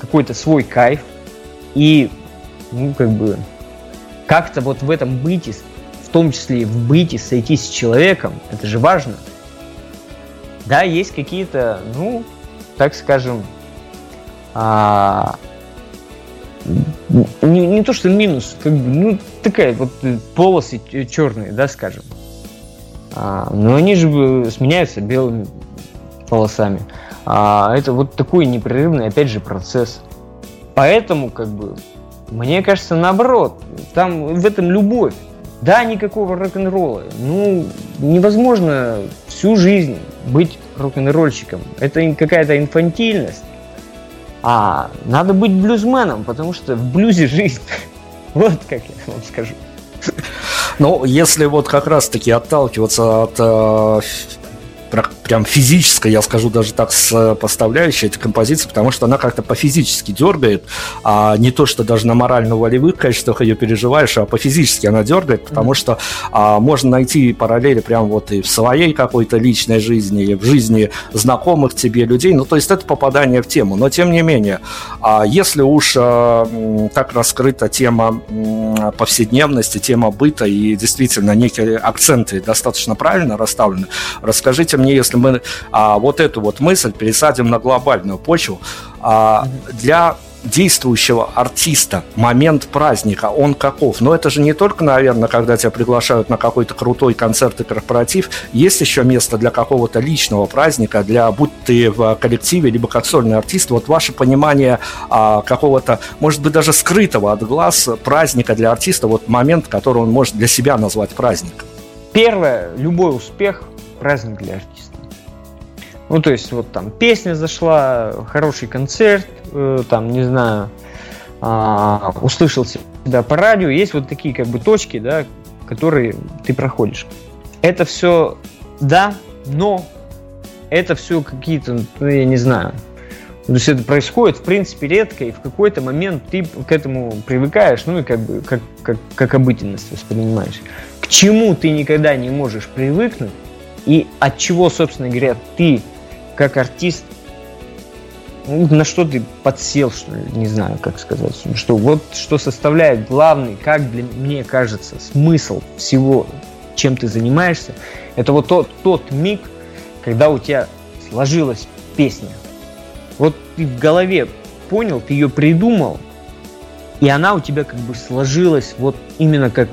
какой-то свой кайф и, ну, как бы, как-то вот в этом быте, в том числе и в быте, сойтись с человеком, это же важно. Да, есть какие-то, ну, так скажем, а, не, не то что минус, как бы, ну, такая вот полосы черные, да, скажем. А, но они же сменяются белыми полосами. А это вот такой непрерывный, опять же, процесс. Поэтому, как бы, мне кажется, наоборот, там в этом любовь. Да, никакого рок-н-ролла. Ну, невозможно всю жизнь быть рок-н-ролльщиком. Это какая-то инфантильность. А надо быть блюзменом, потому что в блюзе жизнь. Вот как я вам скажу. Ну, если вот как раз-таки отталкиваться от э, прям физическая, я скажу даже так, поставляющая этой композиции, потому что она как-то по-физически дергает, а не то, что даже на морально-волевых качествах ее переживаешь, а по-физически она дергает, потому что а, можно найти параллели прям вот и в своей какой-то личной жизни, и в жизни знакомых тебе людей, ну, то есть это попадание в тему, но тем не менее, а если уж а, так раскрыта тема повседневности, тема быта и действительно некие акценты достаточно правильно расставлены, расскажите мне, если мы а, вот эту вот мысль пересадим на глобальную почву, а, для действующего артиста момент праздника, он каков? Но это же не только, наверное, когда тебя приглашают на какой-то крутой концерт и корпоратив, есть еще место для какого-то личного праздника, для будь ты в коллективе, либо как сольный артист, вот ваше понимание а, какого-то, может быть, даже скрытого от глаз праздника для артиста, вот момент, который он может для себя назвать праздником. Первое, любой успех – праздник для артиста. Ну, то есть, вот там песня зашла, хороший концерт, э, там, не знаю, э, услышал себя по радио. Есть вот такие как бы точки, да, которые ты проходишь. Это все да, но это все какие-то, ну, я не знаю. То есть это происходит, в принципе, редко, и в какой-то момент ты к этому привыкаешь, ну и как бы как, как, как обыденность воспринимаешь. К чему ты никогда не можешь привыкнуть, и от чего, собственно говоря, ты как артист, ну, на что ты подсел, что ли, не знаю, как сказать, что вот что составляет главный, как для мне кажется, смысл всего, чем ты занимаешься, это вот тот, тот миг, когда у тебя сложилась песня. Вот ты в голове понял, ты ее придумал, и она у тебя как бы сложилась вот именно как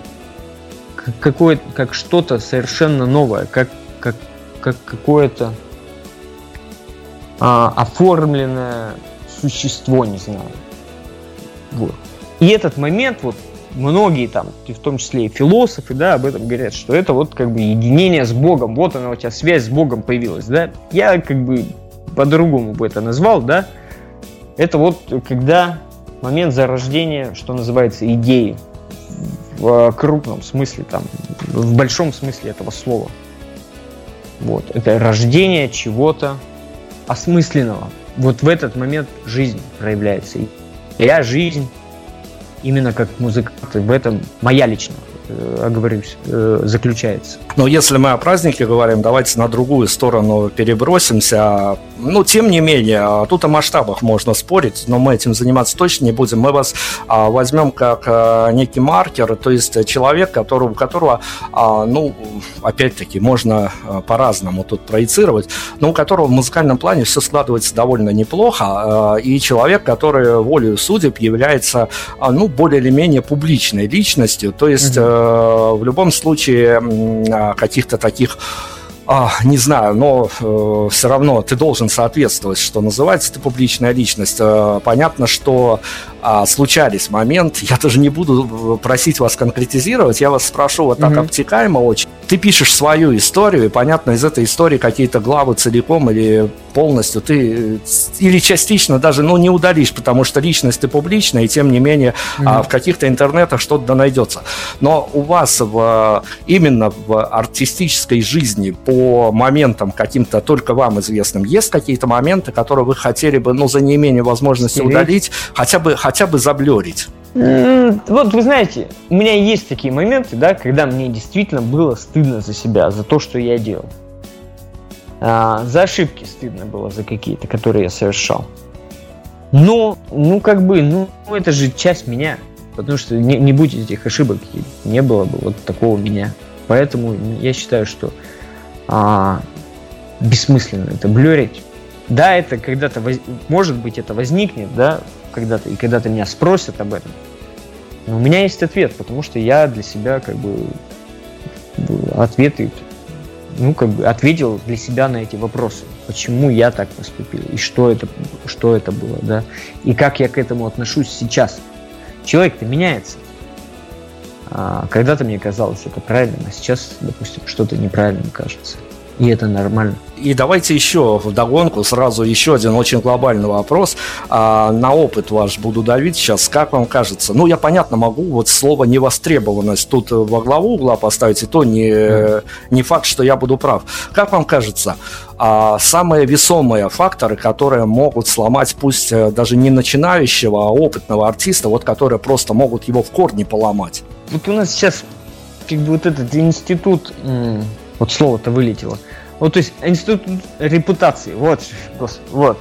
какое как что-то совершенно новое, как как как какое-то а, оформленное существо, не знаю. Вот. И этот момент, вот многие там, в том числе и философы, да, об этом говорят, что это вот как бы единение с Богом, вот она у тебя связь с Богом появилась, да. Я как бы по-другому бы это назвал, да. Это вот когда момент зарождения, что называется, идеи в крупном смысле, там, в большом смысле этого слова. Вот, это рождение чего-то осмысленного. Вот в этот момент жизнь проявляется. И я жизнь именно как музыкант, в этом моя личная оговорюсь, э, заключается. Но если мы о празднике говорим, давайте на другую сторону перебросимся. Ну, тем не менее, тут о масштабах можно спорить, но мы этим заниматься точно не будем. Мы вас а, возьмем как а, некий маркер, то есть человек, которого, а, ну, опять-таки, можно а, по-разному тут проецировать, но у которого в музыкальном плане все складывается довольно неплохо, а, и человек, который волею судеб является, а, ну, более или менее публичной личностью, то есть mm-hmm Э, в любом случае а, каких-то таких а, не знаю, но э, все равно ты должен соответствовать, что называется, ты публичная личность. Э, понятно, что э, случались моменты, я тоже не буду просить вас конкретизировать, я вас спрошу вот так mm-hmm. обтекаемо очень ты пишешь свою историю, и понятно, из этой истории какие-то главы целиком или полностью ты или частично даже ну, не удалишь, потому что личность ты публичная, и тем не менее mm-hmm. а, в каких-то интернетах что-то да найдется. Но у вас в, именно в артистической жизни по моментам каким-то только вам известным есть какие-то моменты, которые вы хотели бы, ну, за неимением возможности Стереть. удалить, хотя бы, хотя бы заблерить? Вот вы знаете, у меня есть такие моменты, да, когда мне действительно было стыдно за себя, за то, что я делал. А, за ошибки стыдно было за какие-то, которые я совершал. Но, ну как бы, ну это же часть меня. Потому что не, не будь этих ошибок, не было бы вот такого меня. Поэтому я считаю, что а, бессмысленно это блерить. Да, это когда-то, воз... может быть, это возникнет, да, когда-то, и когда-то меня спросят об этом. У меня есть ответ, потому что я для себя как бы ответы, ну, как бы ответил для себя на эти вопросы. Почему я так поступил, и что это, что это было, да, и как я к этому отношусь сейчас. Человек-то меняется. А, когда-то мне казалось это правильным, а сейчас, допустим, что-то неправильным кажется. И это нормально. И давайте еще в догонку сразу еще один очень глобальный вопрос. А, на опыт ваш буду давить сейчас. Как вам кажется? Ну, я, понятно, могу вот слово «невостребованность» тут во главу угла поставить, и то не, не факт, что я буду прав. Как вам кажется, а, самые весомые факторы, которые могут сломать пусть э, даже не начинающего, а опытного артиста, вот которые просто могут его в корне поломать? Вот у нас сейчас как бы вот этот институт вот слово-то вылетело. Вот, то есть институт репутации, вот, вот.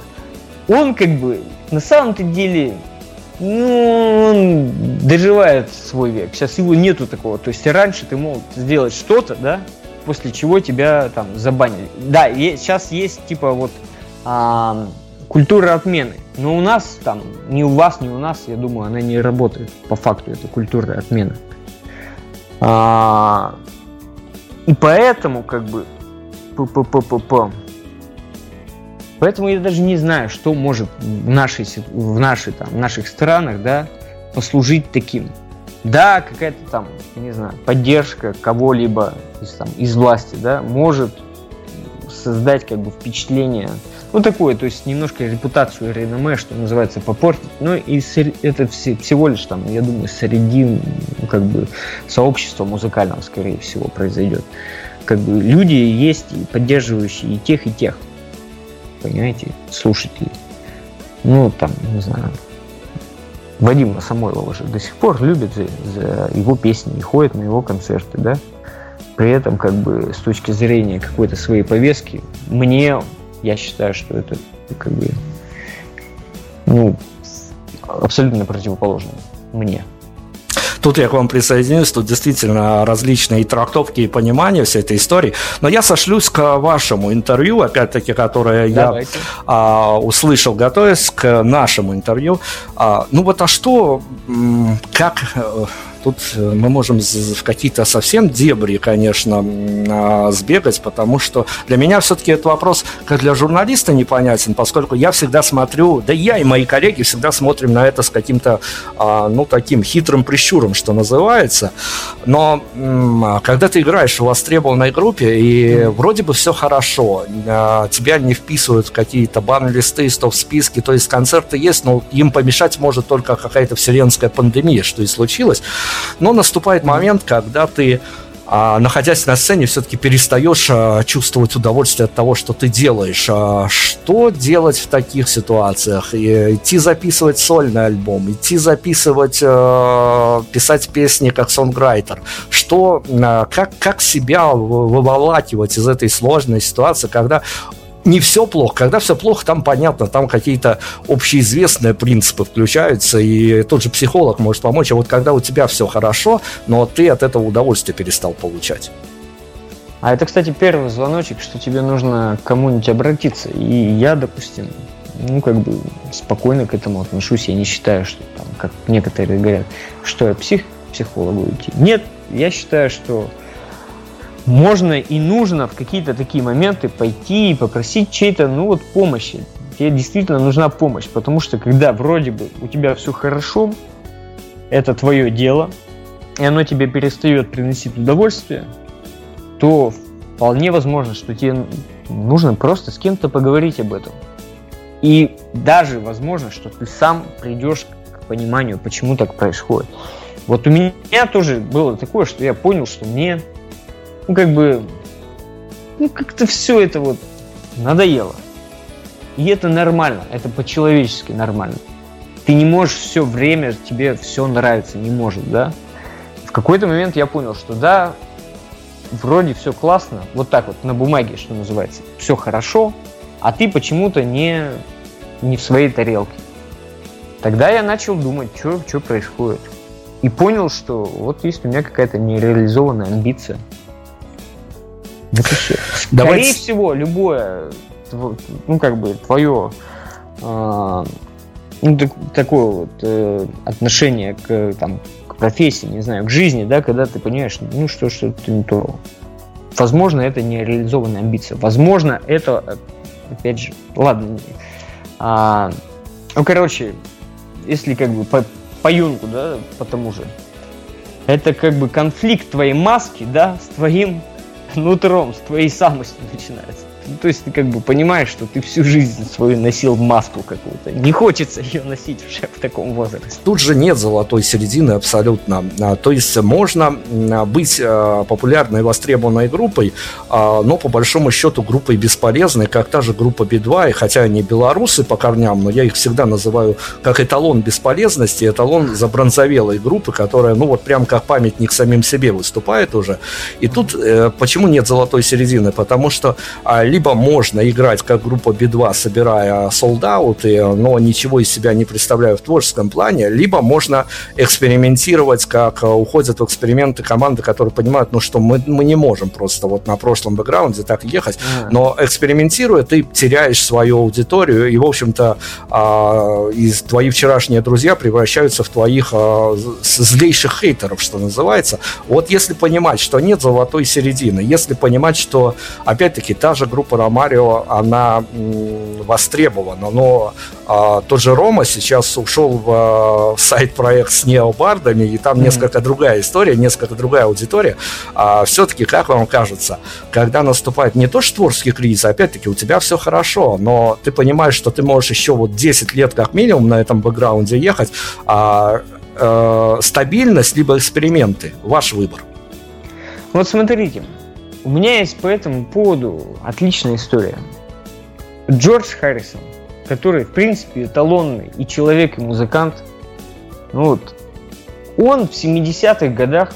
Он как бы на самом-то деле, ну, он доживает свой век. Сейчас его нету такого. То есть раньше ты мог сделать что-то, да, после чего тебя там забанили. Да, сейчас есть типа вот а, культура отмены. Но у нас там, ни у вас, ни у нас, я думаю, она не работает по факту, это культура отмены. А, и поэтому, как бы. Поэтому я даже не знаю, что может в, нашей, в, нашей, там, в наших странах да, послужить таким. Да, какая-то там, не знаю, поддержка кого-либо из, там, из власти, да, может создать как бы впечатление, ну такое, то есть немножко репутацию реноме, что называется, попортить. Ну и это все, всего лишь там, я думаю, среди ну, как бы сообщества музыкального, скорее всего, произойдет. Как бы люди есть и поддерживающие и тех, и тех. Понимаете, слушатели. Ну, там, не знаю, Вадима Самойлова уже до сих пор любят за, за его песни и ходят на его концерты, да. При этом, как бы, с точки зрения какой-то своей повестки, мне я считаю, что это как бы ну, абсолютно противоположно мне. Тут я к вам присоединюсь, тут действительно различные трактовки и понимания всей этой истории. Но я сошлюсь к вашему интервью, опять-таки, которое Давайте. я а, услышал, готовясь к нашему интервью. А, ну вот, а что, как э, Тут э, мы можем в какие-то совсем дебри, конечно, а, сбегать, потому что для меня все-таки этот вопрос, как для журналиста, непонятен, поскольку я всегда смотрю, да я и мои коллеги всегда смотрим на это с каким-то, а, ну, таким хитрым прищуром, что называется. Но когда ты играешь в востребованной группе, и вроде бы все хорошо, а, тебя не вписывают в какие-то бан-листы, стоп-списки, то есть концерты есть, но им помешать может только какая-то вселенская пандемия, что и случилось. Но наступает момент, когда ты а, находясь на сцене, все-таки перестаешь а, чувствовать удовольствие от того, что ты делаешь. А, что делать в таких ситуациях? И, идти записывать сольный альбом, идти записывать, а, писать песни как сонграйтер. Что, как, как себя выволакивать из этой сложной ситуации, когда не все плохо. Когда все плохо, там понятно, там какие-то общеизвестные принципы включаются, и тот же психолог может помочь. А вот когда у тебя все хорошо, но ты от этого удовольствие перестал получать. А это, кстати, первый звоночек, что тебе нужно к кому-нибудь обратиться. И я, допустим, ну, как бы спокойно к этому отношусь. Я не считаю, что там, как некоторые говорят, что я псих, психологу идти. Нет, я считаю, что можно и нужно в какие-то такие моменты пойти и попросить чьей-то, ну вот, помощи. Тебе действительно нужна помощь, потому что когда вроде бы у тебя все хорошо, это твое дело, и оно тебе перестает приносить удовольствие, то вполне возможно, что тебе нужно просто с кем-то поговорить об этом. И даже возможно, что ты сам придешь к пониманию, почему так происходит. Вот у меня тоже было такое, что я понял, что мне, ну, как бы, ну, как-то все это вот надоело. И это нормально, это по-человечески нормально. Ты не можешь все время, тебе все нравится, не может, да? В какой-то момент я понял, что да, вроде все классно, вот так вот на бумаге, что называется, все хорошо, а ты почему-то не, не в своей тарелке. Тогда я начал думать, что, что происходит. И понял, что вот есть у меня какая-то нереализованная амбиция. Вот и все. Давайте... Скорее всего, любое, ну, как бы, твое э, ну, так, такое вот э, отношение к, там, к профессии, не знаю, к жизни, да, когда ты понимаешь, ну, что что-то не то. Возможно, это нереализованная амбиция. Возможно, это, опять же, ладно. А, ну, короче, если как бы по, по Юнгу, да, по тому же, это как бы конфликт твоей маски, да, с твоим нутром, с твоей самостью начинается. Ну, то есть ты как бы понимаешь, что ты всю жизнь свою носил маску какую-то. Не хочется ее носить уже в таком возрасте. Тут же нет золотой середины абсолютно. А, то есть можно а, быть а, популярной востребованной группой, но по большому счету группой бесполезной, как та же группа Би-2, и хотя они белорусы по корням, но я их всегда называю как эталон бесполезности, эталон забронзовелой группы, которая, ну вот прям как памятник самим себе выступает уже. И тут э, почему нет золотой середины? Потому что либо можно играть как группа B2, собирая солдаты, но ничего из себя не представляя в творческом плане, либо можно экспериментировать, как э, уходят в эксперименты команды, которые понимают, ну что мы, мы не можем просто вот на прошлом бэкграунде так ехать, mm. но экспериментируя, ты теряешь свою аудиторию, и, в общем-то, э, из твои вчерашние друзья превращаются в твоих э, злейших хейтеров, что называется. Вот если понимать, что нет золотой середины, если понимать, что, опять-таки, та же группа группа Ромарио, она востребована, но а, тот же Рома сейчас ушел в а, сайт-проект с необардами, и там mm-hmm. несколько другая история, несколько другая аудитория. А, все-таки, как вам кажется, когда наступает не то что творческий кризис, а опять-таки у тебя все хорошо, но ты понимаешь, что ты можешь еще вот 10 лет как минимум на этом бэкграунде ехать, а, а, стабильность либо эксперименты, ваш выбор. Вот смотрите, у меня есть по этому поводу отличная история. Джордж Харрисон, который, в принципе, эталонный и человек, и музыкант, ну вот, он в 70-х годах,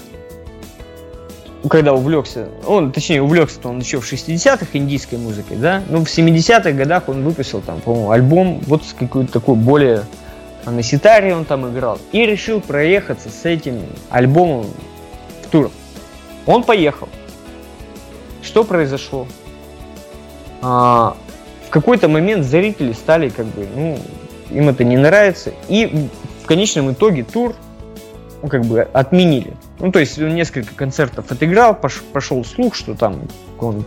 когда увлекся, он, точнее, увлекся он еще в 60-х индийской музыкой, да, но в 70-х годах он выпустил там, по-моему, альбом вот с какой-то такой более на ситаре он там играл, и решил проехаться с этим альбомом в тур. Он поехал. Что произошло? А, в какой-то момент зрители стали как бы, ну, им это не нравится, и в конечном итоге тур ну, как бы отменили. Ну, то есть он несколько концертов отыграл, пош, пошел слух, что там он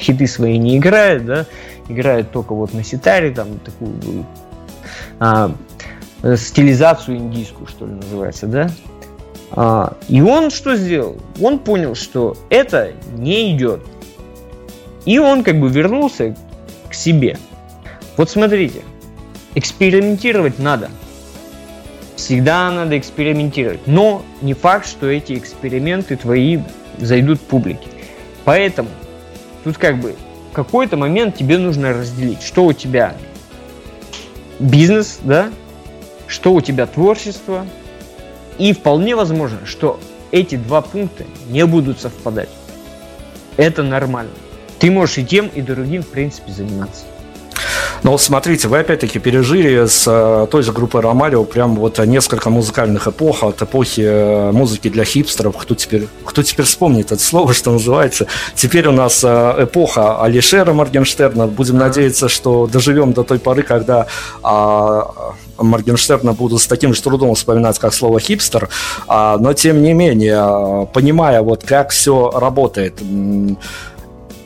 хиты свои не играет, да, играет только вот на ситаре, там такую а, стилизацию индийскую, что ли, называется, да. А, и он что сделал? Он понял, что это не идет. И он как бы вернулся к себе. Вот смотрите, экспериментировать надо. Всегда надо экспериментировать. Но не факт, что эти эксперименты твои зайдут публике. Поэтому тут как бы в какой-то момент тебе нужно разделить, что у тебя бизнес, да, что у тебя творчество, и вполне возможно, что эти два пункта не будут совпадать. Это нормально. Ты можешь и тем, и другим, в принципе, заниматься. Но смотрите, вы опять-таки пережили с э, той же группой Ромарио прям вот несколько музыкальных эпох, от эпохи э, музыки для хипстеров, кто теперь, кто теперь вспомнит это слово, что называется. Теперь у нас э, эпоха Алишера Моргенштерна. Будем надеяться, что доживем до той поры, когда а, Моргенштерна буду с таким же трудом вспоминать, как слово хипстер, а, но тем не менее, понимая вот как все работает,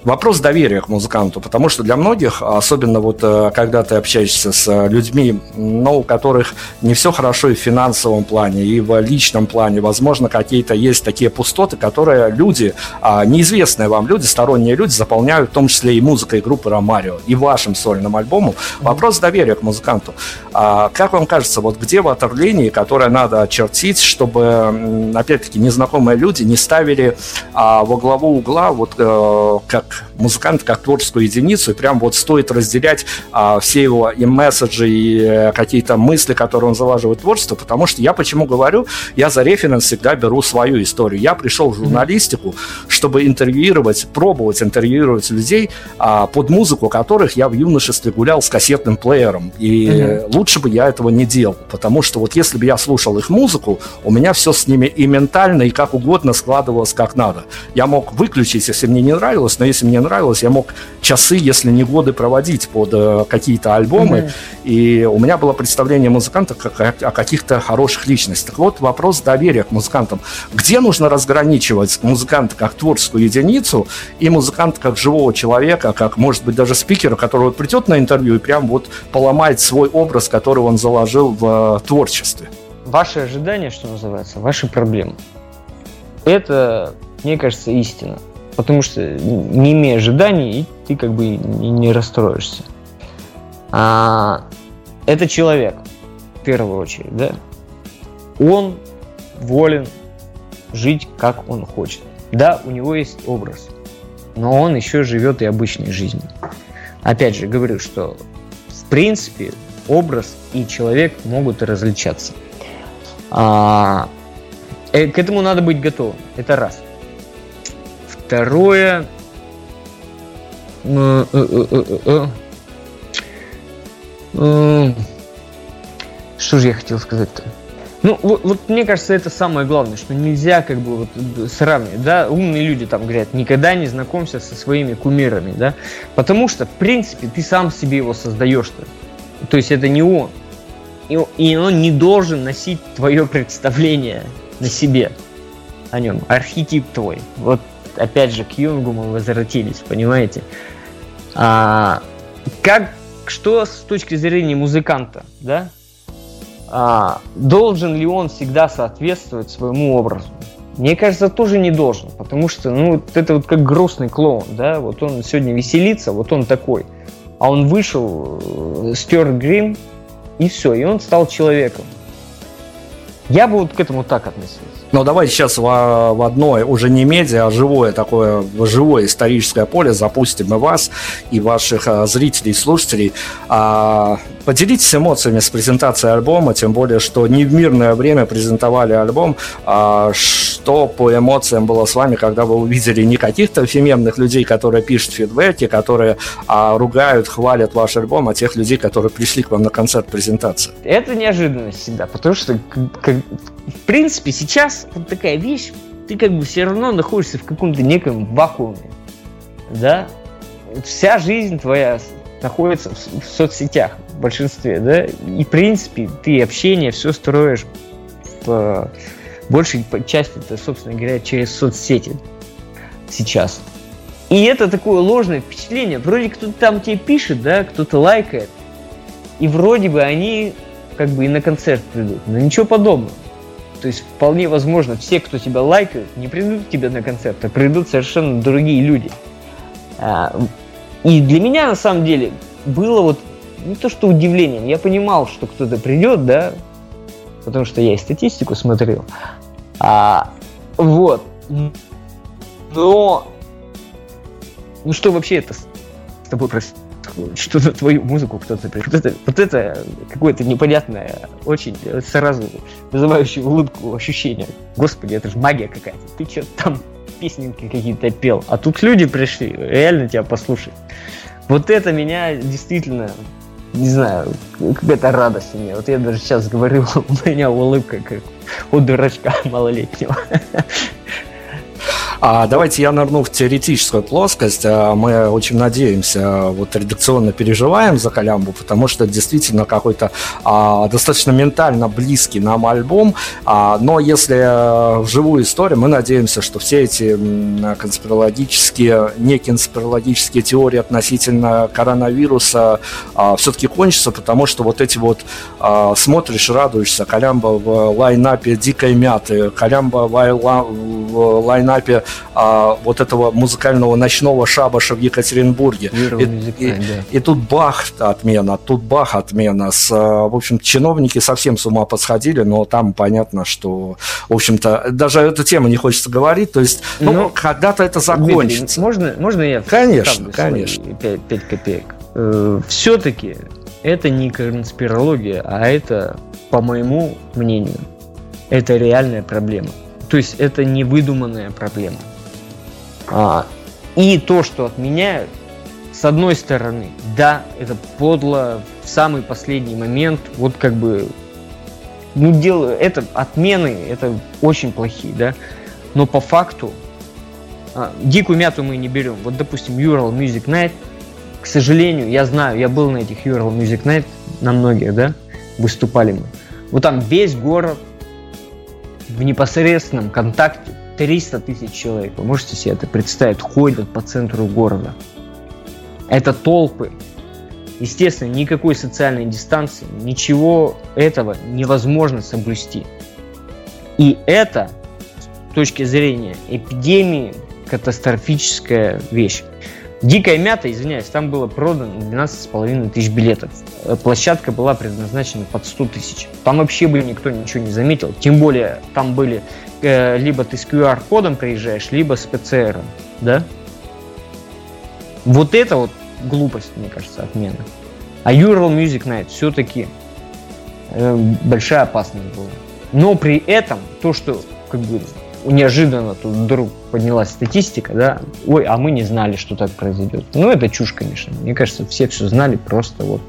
Вопрос доверия к музыканту, потому что для многих, особенно вот э, когда ты общаешься с людьми, ну, у которых не все хорошо и в финансовом плане, и в личном плане, возможно, какие-то есть такие пустоты, которые люди, а, неизвестные вам люди, сторонние люди заполняют, в том числе и музыкой группы Ромарио, и вашим сольным альбомом. Вопрос доверия к музыканту. А, как вам кажется, вот где ватерлинии, которое надо очертить, чтобы, опять-таки, незнакомые люди не ставили а, во главу угла вот э, как музыкант, как творческую единицу, и прям вот стоит разделять а, все его и месседжи, и э, какие-то мысли, которые он залаживает в творчество, потому что я почему говорю, я за референс всегда беру свою историю. Я пришел в журналистику, чтобы интервьюировать, пробовать интервьюировать людей а, под музыку, которых я в юношестве гулял с кассетным плеером. И mm-hmm. лучше бы я этого не делал, потому что вот если бы я слушал их музыку, у меня все с ними и ментально, и как угодно складывалось как надо. Я мог выключить, если мне не нравилось, но если мне нравилось, я мог часы, если не годы, проводить под э, какие-то альбомы. Mm-hmm. И у меня было представление музыканта как о каких-то хороших личностях. Вот, вопрос доверия к музыкантам. Где нужно разграничивать музыканта как творческую единицу и музыканта как живого человека, как, может быть, даже спикера, который придет на интервью и прям вот поломает свой образ, который он заложил в э, творчестве? Ваши ожидания, что называется, ваши проблемы. Это, мне кажется, истина. Потому что не имея ожиданий, ты как бы не расстроишься. А, это человек, в первую очередь, да? Он волен жить, как он хочет. Да, у него есть образ, но он еще живет и обычной жизнью. Опять же, говорю, что в принципе образ и человек могут различаться. А, э, к этому надо быть готовым. Это раз. Второе. Э, э, что же я хотел сказать-то? Ну, вот, вот мне кажется, это самое главное, что нельзя как бы вот сравнивать, да, умные люди там говорят, никогда не знакомься со своими кумирами, да, потому что, в принципе, ты сам себе его создаешь-то, то есть это не он, и он не должен носить твое представление на себе о нем, архетип твой, вот опять же, к Юнгу мы возвратились, понимаете? А, как, что с точки зрения музыканта, да? А, должен ли он всегда соответствовать своему образу? Мне кажется, тоже не должен, потому что, ну, вот это вот как грустный клоун, да, вот он сегодня веселится, вот он такой, а он вышел, э, стер грим, и все, и он стал человеком. Я бы вот к этому так относился. Но давайте сейчас в, в одно уже не медиа, а живое такое, живое историческое поле запустим и вас, и ваших а, зрителей, слушателей. Поделитесь эмоциями с презентацией альбома, тем более, что не в мирное время презентовали альбом. А, что по эмоциям было с вами, когда вы увидели не каких-то феменных людей, которые пишут фидбэки, которые а, ругают, хвалят ваш альбом, а тех людей, которые пришли к вам на концерт презентации? Это неожиданность всегда, потому что, как, в принципе, сейчас вот такая вещь, ты как бы все равно находишься в каком-то неком вакууме, да? Вся жизнь твоя находится в, в соцсетях в большинстве, да? И, в принципе, ты общение все строишь в большей части, это, собственно говоря, через соцсети сейчас. И это такое ложное впечатление. Вроде кто-то там тебе пишет, да, кто-то лайкает. И вроде бы они как бы и на концерт придут. Но ничего подобного. То есть вполне возможно, все, кто тебя лайкает, не придут к тебе на концерт, а придут совершенно другие люди. А, и для меня на самом деле было вот не то что удивлением, я понимал, что кто-то придет, да, потому что я и статистику смотрел. А, вот. Но ну что вообще это с тобой происходит? что на твою музыку кто-то Вот это, вот это какое-то непонятное, очень сразу вызывающее улыбку ощущение. Господи, это же магия какая-то. Ты что там песенки какие-то пел, а тут люди пришли реально тебя послушать. Вот это меня действительно, не знаю, какая-то радость мне. Вот я даже сейчас говорю, у меня улыбка как у дурачка малолетнего. А давайте я нырну в теоретическую плоскость. А, мы очень надеемся, вот редакционно переживаем за Колямбу, потому что действительно какой-то а, достаточно ментально близкий нам альбом. А, но если а, в живую историю, мы надеемся, что все эти конспирологические, не конспирологические теории относительно коронавируса а, все-таки кончатся, потому что вот эти вот а, смотришь, радуешься, Колямба в лайнапе дикой мяты, Колямба в лайнапе а, вот этого музыкального ночного шабаша в Екатеринбурге. И, и, да. и тут бах отмена, тут бах отмена. С, а, в общем, чиновники совсем с ума подсходили, но там понятно, что, в общем-то, даже эту тему не хочется говорить, то есть, ну, ну когда-то это закончится. Дмитрий, можно, можно я Конечно, конечно. 5, 5 копеек. Э, Все-таки это не конспирология, а это, по моему мнению, это реальная проблема. То есть это не выдуманная проблема. А, и то, что отменяют, с одной стороны, да, это подло в самый последний момент, вот как бы, ну, дело, это отмены, это очень плохие, да, но по факту а, дикую мяту мы не берем. Вот, допустим, Ural Music Night, к сожалению, я знаю, я был на этих Ural Music Night, на многих, да, выступали мы. Вот там весь город в непосредственном контакте 300 тысяч человек. Вы можете себе это представить? Ходят по центру города. Это толпы. Естественно, никакой социальной дистанции, ничего этого невозможно соблюсти. И это, с точки зрения эпидемии, катастрофическая вещь. Дикая мята, извиняюсь, там было продано 12,5 тысяч билетов. Э, площадка была предназначена под 100 тысяч. Там вообще бы никто ничего не заметил. Тем более там были э, либо ты с QR-кодом приезжаешь, либо с ПЦР. Да? Вот это вот глупость, мне кажется, отмена. А Ural Music Night все-таки э, большая опасность была. Но при этом то, что как бы неожиданно тут вдруг поднялась статистика, да, ой, а мы не знали, что так произойдет. Ну, это чушь, конечно. Мне кажется, все все знали, просто вот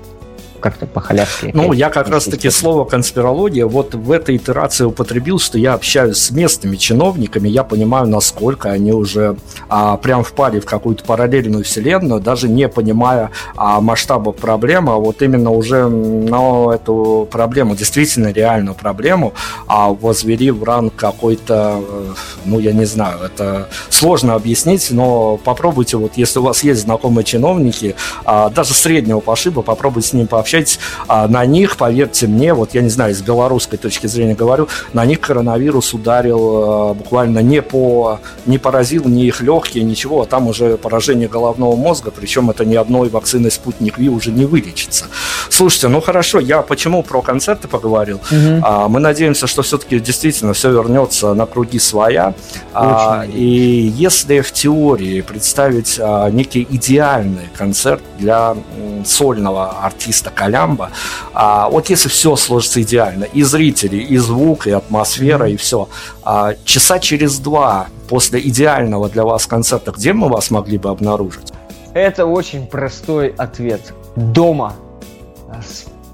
как-то по-халявски. Ну, я как раз-таки слово конспирология вот в этой итерации употребил, что я общаюсь с местными чиновниками, я понимаю, насколько они уже а, прям впали в какую-то параллельную вселенную, даже не понимая а, масштаба проблемы, а вот именно уже на эту проблему, действительно реальную проблему, а, возвели в ранг какой-то, э, ну, я не знаю, это сложно объяснить, но попробуйте, вот если у вас есть знакомые чиновники, а, даже среднего пошиба, попробуйте с ним пообщаться, общайтесь, а на них, поверьте мне, вот я не знаю, с белорусской точки зрения говорю, на них коронавирус ударил э, буквально не по, не поразил ни их легкие, ничего, а там уже поражение головного мозга, причем это ни одной вакцины «Спутник Ви» уже не вылечится. Слушайте, ну хорошо, я почему про концерты поговорил? Угу. А, мы надеемся, что все-таки действительно все вернется на круги своя. А, и если в теории представить а, некий идеальный концерт для м, сольного артиста Колямба. А, вот если все сложится идеально, и зрители, и звук, и атмосфера, и все, а, часа через два после идеального для вас концерта, где мы вас могли бы обнаружить? Это очень простой ответ. Дома.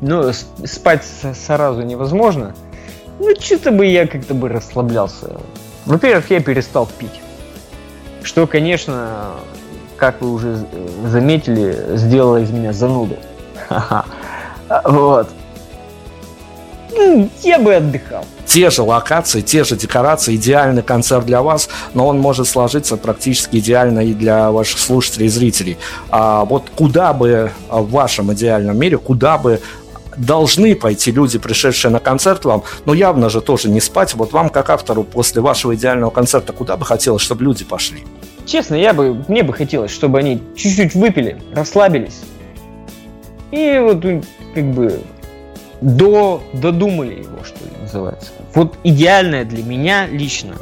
Ну, спать сразу невозможно. Ну, что-то бы я как-то бы расслаблялся. Во-первых, я перестал пить. Что, конечно, как вы уже заметили, сделало из меня зануду. Вот. Я бы отдыхал. Те же локации, те же декорации, идеальный концерт для вас, но он может сложиться практически идеально и для ваших слушателей и зрителей. А вот куда бы в вашем идеальном мире, куда бы должны пойти люди, пришедшие на концерт вам, но явно же тоже не спать. Вот вам, как автору, после вашего идеального концерта, куда бы хотелось, чтобы люди пошли? Честно, я бы, мне бы хотелось, чтобы они чуть-чуть выпили, расслабились, и вот как бы до, додумали его, что называется. Вот идеальное для меня лично,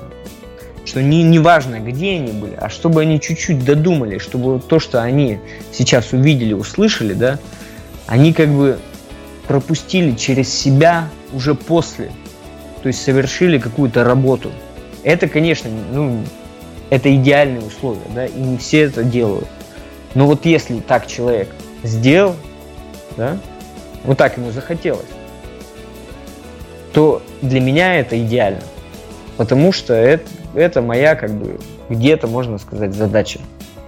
что не, не важно, где они были, а чтобы они чуть-чуть додумали, чтобы то, что они сейчас увидели, услышали, да, они как бы пропустили через себя уже после. То есть совершили какую-то работу. Это, конечно, ну, это идеальные условия, да, и не все это делают. Но вот если так человек сделал, да, вот так ему захотелось, то для меня это идеально. Потому что это, это моя как бы где-то, можно сказать, задача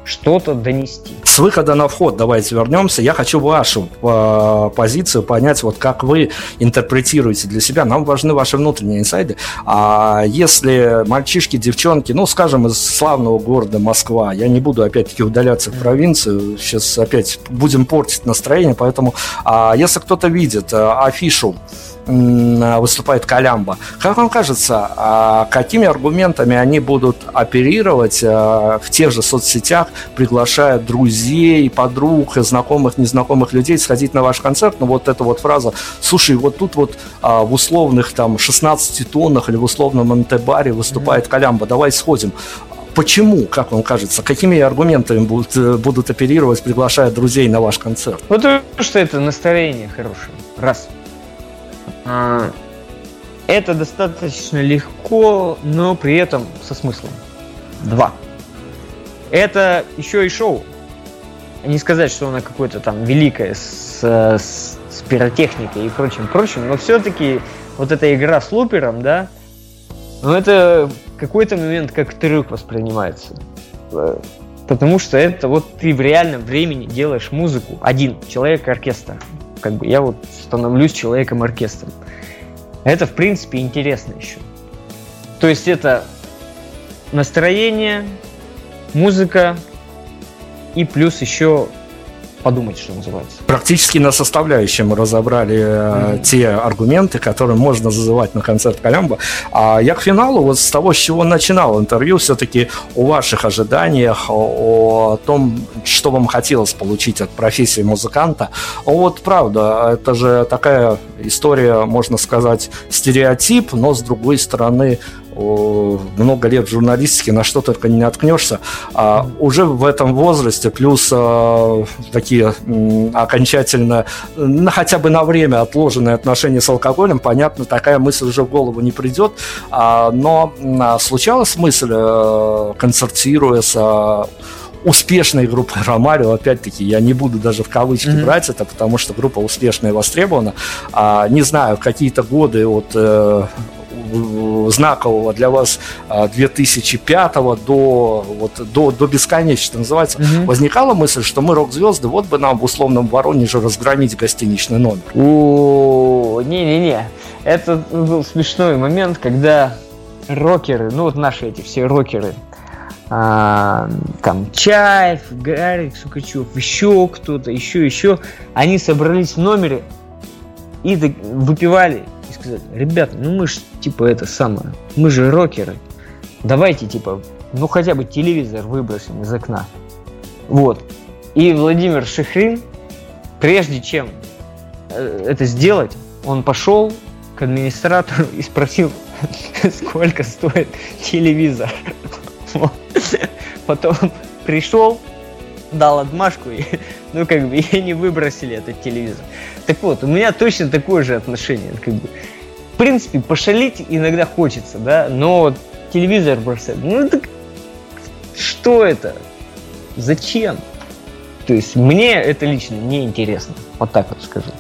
что-то донести. С выхода на вход давайте вернемся. Я хочу вашу э, позицию понять, вот как вы интерпретируете для себя. Нам важны ваши внутренние инсайды. А если мальчишки, девчонки, ну, скажем, из славного города Москва, я не буду опять-таки удаляться в провинцию, сейчас опять будем портить настроение, поэтому а если кто-то видит а, афишу выступает Калямба. Как вам кажется, а какими аргументами они будут оперировать а, в тех же соцсетях, приглашая друзей, подруг, знакомых, незнакомых людей сходить на ваш концерт? Ну, вот эта вот фраза, слушай, вот тут вот а, в условных там 16 тоннах или в условном НТ-баре выступает Калямба, давай сходим. Почему, как вам кажется, какими аргументами будут, э, будут оперировать, приглашая друзей на ваш концерт? Потому что это настроение хорошее. Раз. А, это достаточно легко, но при этом со смыслом. Два. Это еще и шоу. Не сказать, что оно какое-то там великое с, с, с пиротехникой и прочим, прочим, но все-таки вот эта игра с лупером, да, ну это какой-то момент как трюк воспринимается. Потому что это вот ты в реальном времени делаешь музыку. Один человек-оркестр как бы я вот становлюсь человеком-оркестром. Это, в принципе, интересно еще. То есть это настроение, музыка и плюс еще подумать, что называется. Практически на составляющие мы разобрали mm-hmm. те аргументы, которые можно зазывать на концерт Колямба. А я к финалу, вот с того, с чего начинал интервью, все-таки о ваших ожиданиях, о том, что вам хотелось получить от профессии музыканта. Вот правда, это же такая история, можно сказать, стереотип, но с другой стороны много лет в журналистике, на что только не наткнешься, а уже в этом возрасте, плюс а, такие м, окончательно, на, хотя бы на время отложенные отношения с алкоголем, понятно, такая мысль уже в голову не придет, а, но а, случалась мысль, а, концертируя с а, успешной группой Ромарио, опять-таки, я не буду даже в кавычки mm-hmm. брать это, потому что группа успешная и востребована. А, не знаю, какие-то годы от э, знакового для вас 2005 а, до, вот, до, до бесконечно называется, угу. возникала мысль, что мы рок-звезды, вот бы нам в условном Воронеже разгромить гостиничный номер? О, не-не-не. Это был смешной момент, когда рокеры, ну вот наши эти все рокеры, а, там Чаев, Гарик Сукачев, еще кто-то, еще, еще, они собрались в номере и выпивали сказать, ребята, ну мы ж типа это самое, мы же рокеры, давайте типа, ну хотя бы телевизор выбросим из окна. Вот. И Владимир Шехрин, прежде чем э, это сделать, он пошел к администратору и спросил, сколько стоит телевизор. Потом пришел, дал отмашку, и, ну, как бы, и не выбросили этот телевизор. Так вот, у меня точно такое же отношение. Как бы, в принципе, пошалить иногда хочется, да, но телевизор бросать, ну, так что это? Зачем? То есть мне это лично не интересно. Вот так вот скажу.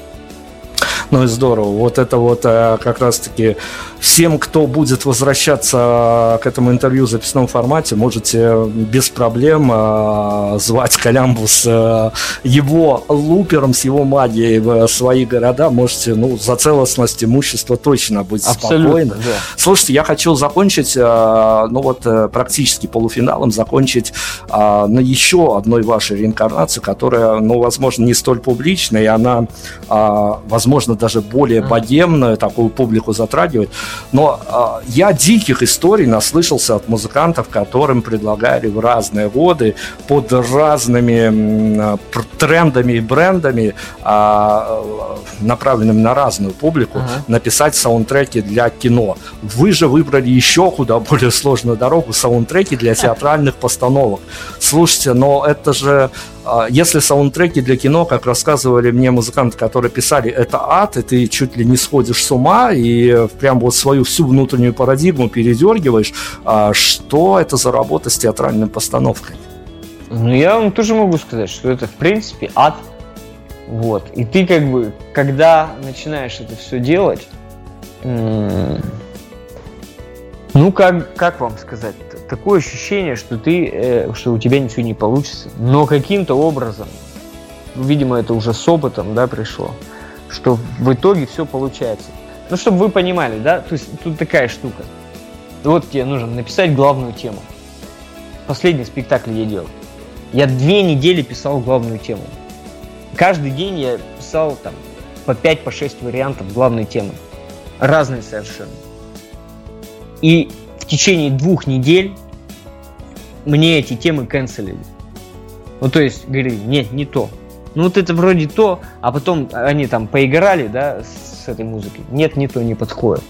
Ну и здорово. Вот это вот э, как раз-таки всем, кто будет возвращаться к этому интервью в записном формате, можете без проблем э, звать Колямбу с э, его лупером, с его магией в свои города. Можете, ну, за целостность имущества точно быть Абсолютно, спокойны. Да. Слушайте, я хочу закончить, ну вот практически полуфиналом, закончить на еще одной вашей реинкарнации, которая, ну, возможно, не столь публичная, и она, возможно, даже более богемную такую публику затрагивает. Но э, я диких историй наслышался от музыкантов, которым предлагали в разные годы под разными э, трендами и брендами, э, направленными на разную публику, uh-huh. написать саундтреки для кино. Вы же выбрали еще куда более сложную дорогу, саундтреки для театральных постановок. Слушайте, но это же а, если саундтреки для кино, как рассказывали мне музыканты, которые писали, это ад, и ты чуть ли не сходишь с ума, и прям вот свою всю внутреннюю парадигму передергиваешь, а, что это за работа с театральной постановкой? Ну, я вам тоже могу сказать, что это, в принципе, ад. Вот. И ты как бы, когда начинаешь это все делать, ну, как, как вам сказать-то? Такое ощущение, что ты, э, что у тебя ничего не получится. Но каким-то образом, видимо, это уже с опытом, да, пришло, что в итоге все получается. Ну, чтобы вы понимали, да, то есть тут такая штука. Вот тебе нужно написать главную тему. Последний спектакль я делал. Я две недели писал главную тему. Каждый день я писал там по 5 по 6 вариантов главной темы. Разные совершенно. И в течение двух недель мне эти темы канцелили. Ну, то есть, говорили, нет, не то. Ну, вот это вроде то, а потом они там поиграли, да, с этой музыкой. Нет, не то, не подходит.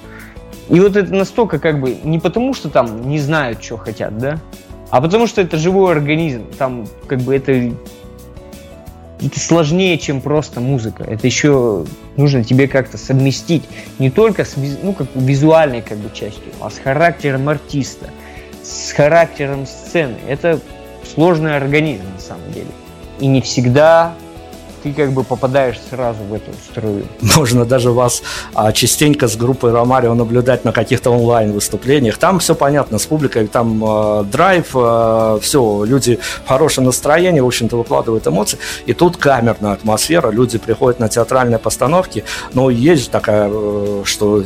И вот это настолько как бы не потому, что там не знают, что хотят, да, а потому что это живой организм. Там как бы это это сложнее, чем просто музыка. Это еще нужно тебе как-то совместить не только с ну, как визуальной как бы частью, а с характером артиста, с характером сцены. Это сложный организм на самом деле. И не всегда ты как бы попадаешь сразу в эту струю. Можно даже вас а, частенько с группой Ромарио наблюдать на каких-то онлайн-выступлениях. Там все понятно, с публикой, там а, драйв, а, все, люди в хорошем настроении, в общем-то, выкладывают эмоции. И тут камерная атмосфера, люди приходят на театральные постановки. Но есть же такая, э, что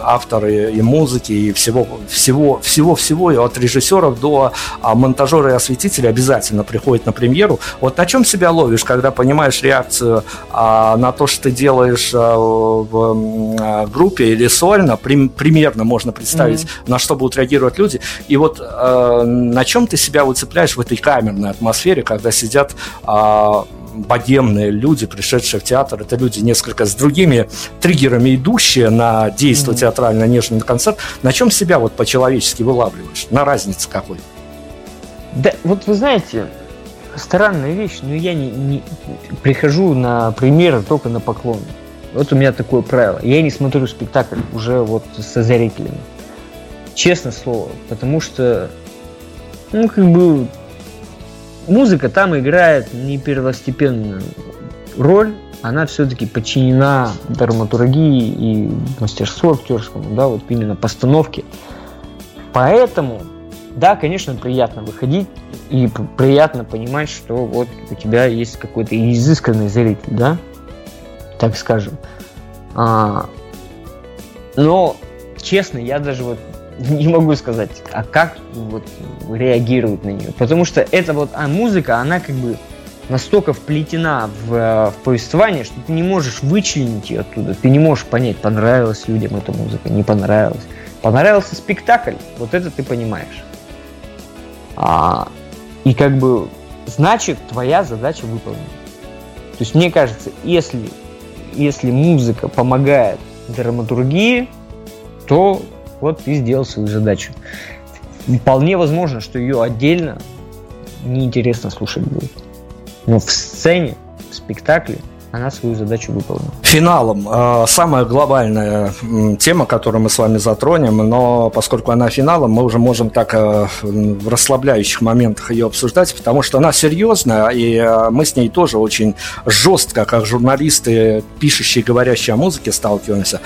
авторы и музыки, и всего, всего, всего, всего, и от режиссеров до а, монтажера и осветителя обязательно приходят на премьеру. Вот на чем себя ловишь, когда понимаешь реакцию а, на то, что ты делаешь а, в а, группе или сольно, при, примерно можно представить, mm-hmm. на что будут реагировать люди. И вот а, на чем ты себя выцепляешь в этой камерной атмосфере, когда сидят а, богемные люди, пришедшие в театр, это люди несколько с другими триггерами идущие на действие mm-hmm. театрально нежный концерт. На чем себя вот по-человечески вылавливаешь? На разнице какой? Да, вот вы знаете, странная вещь, но я не, не прихожу на премьеры только на поклон. Вот у меня такое правило. Я не смотрю спектакль уже вот со зрителями. Честно слово. Потому что, ну, как бы, музыка там играет не первостепенную роль, она все-таки подчинена драматургии и мастерству актерскому, да, вот именно постановке. Поэтому да, конечно, приятно выходить и приятно понимать, что вот у тебя есть какой-то изысканный зритель, да, так скажем. А, но, честно, я даже вот не могу сказать, а как вот реагируют на нее. Потому что это вот, а музыка, она как бы настолько вплетена в, в повествование, что ты не можешь вычленить ее оттуда. Ты не можешь понять, понравилась людям эта музыка, не понравилась. Понравился спектакль, вот это ты понимаешь. А, и как бы, значит, твоя задача выполнена. То есть мне кажется, если, если музыка помогает драматургии, то вот ты сделал свою задачу. Вполне возможно, что ее отдельно неинтересно слушать будет. Но в сцене, в спектакле – она свою задачу выполнила. Финалом. Э, самая глобальная тема, которую мы с вами затронем, но поскольку она финалом, мы уже можем так э, в расслабляющих моментах ее обсуждать, потому что она серьезная, и э, мы с ней тоже очень жестко, как журналисты, пишущие говорящие о музыке, сталкиваемся.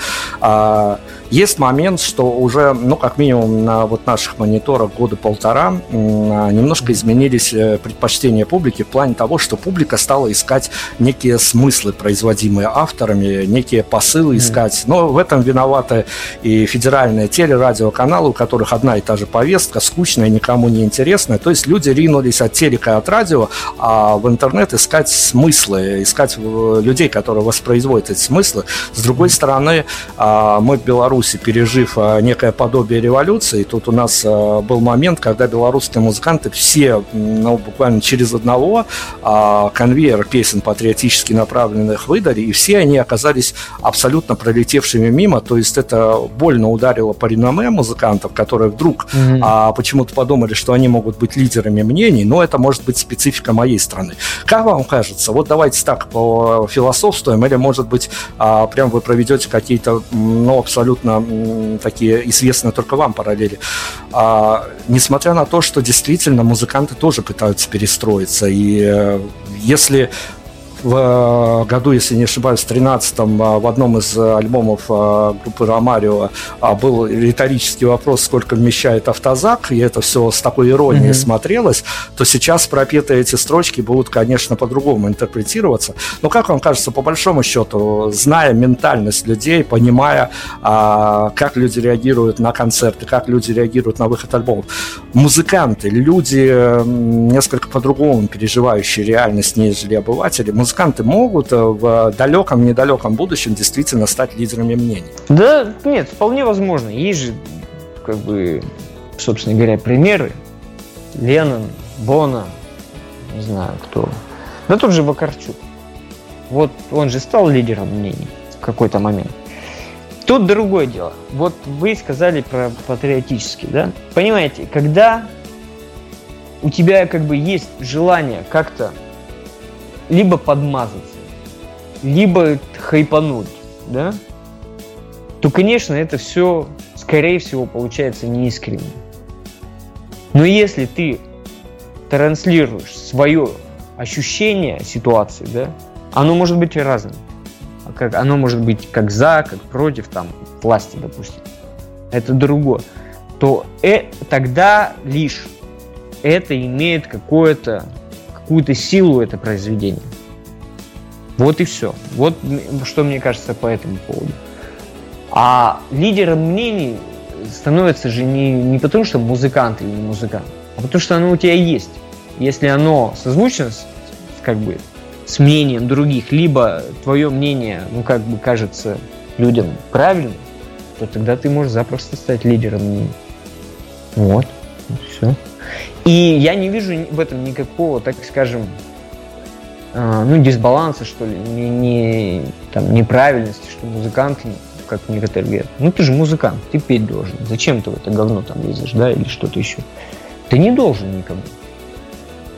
А, есть момент, что уже, ну, как минимум на вот наших мониторах года полтора немножко изменились предпочтения публики в плане того, что публика стала искать некие смыслы производимые авторами, некие посылы искать. Но в этом виноваты и федеральные телерадиоканалы, у которых одна и та же повестка, скучная, никому не интересная. То есть люди ринулись от телека, от радио, а в интернет искать смыслы, искать э, людей, которые воспроизводят эти смыслы. С другой стороны, а, мы в Беларуси, пережив а, некое подобие революции, тут у нас а, был момент, когда белорусские музыканты все, ну, буквально через одного конвейер песен патриотически направленных выдали, и все они оказались абсолютно пролетевшими мимо, то есть это больно ударило по реноме музыкантов, которые вдруг mm-hmm. а, почему-то подумали, что они могут быть лидерами мнений, но это может быть специфика моей страны. Как вам кажется, вот давайте так философствуем, или может быть а, прям вы проведете какие-то, ну, абсолютно такие известные только вам параллели. А, несмотря на то, что действительно музыканты тоже пытаются перестроиться, и э, если в году, если не ошибаюсь, в 13-м в одном из альбомов группы Ромарио был риторический вопрос, сколько вмещает автозак, и это все с такой иронией mm-hmm. смотрелось, то сейчас пропетые эти строчки будут, конечно, по-другому интерпретироваться. Но как вам кажется, по большому счету, зная ментальность людей, понимая, как люди реагируют на концерты, как люди реагируют на выход альбомов, музыканты, люди несколько по-другому переживающие реальность, нежели обыватели, музыканты могут э, в далеком, недалеком будущем действительно стать лидерами мнений? Да, нет, вполне возможно. Есть же, как бы, собственно говоря, примеры. Леннон, Бона, не знаю кто. Да тот же Вакарчук. Вот он же стал лидером мнений в какой-то момент. Тут другое дело. Вот вы сказали про патриотический, да? Понимаете, когда у тебя как бы есть желание как-то либо подмазаться, либо хайпануть, да, то, конечно, это все, скорее всего, получается неискренне. Но если ты транслируешь свое ощущение ситуации, да, оно может быть разным как, оно может быть как за, как против там, власти, допустим. Это другое. То э, тогда лишь это имеет какое-то, какую-то силу, это произведение. Вот и все. Вот что мне кажется по этому поводу. А лидером мнений становится же не, не потому, что музыкант или не музыкант, а потому что оно у тебя есть. Если оно созвучно с, как бы с мнением других, либо твое мнение, ну, как бы кажется людям правильным, то тогда ты можешь запросто стать лидером мнений. Вот, все. И я не вижу в этом никакого, так скажем, а, ну, дисбаланса, что ли, не, не, там, неправильности, что музыкант, как некоторые говорят, ну ты же музыкант, ты петь должен. Зачем ты в это говно там лезешь, да, или что-то еще? Ты не должен никому.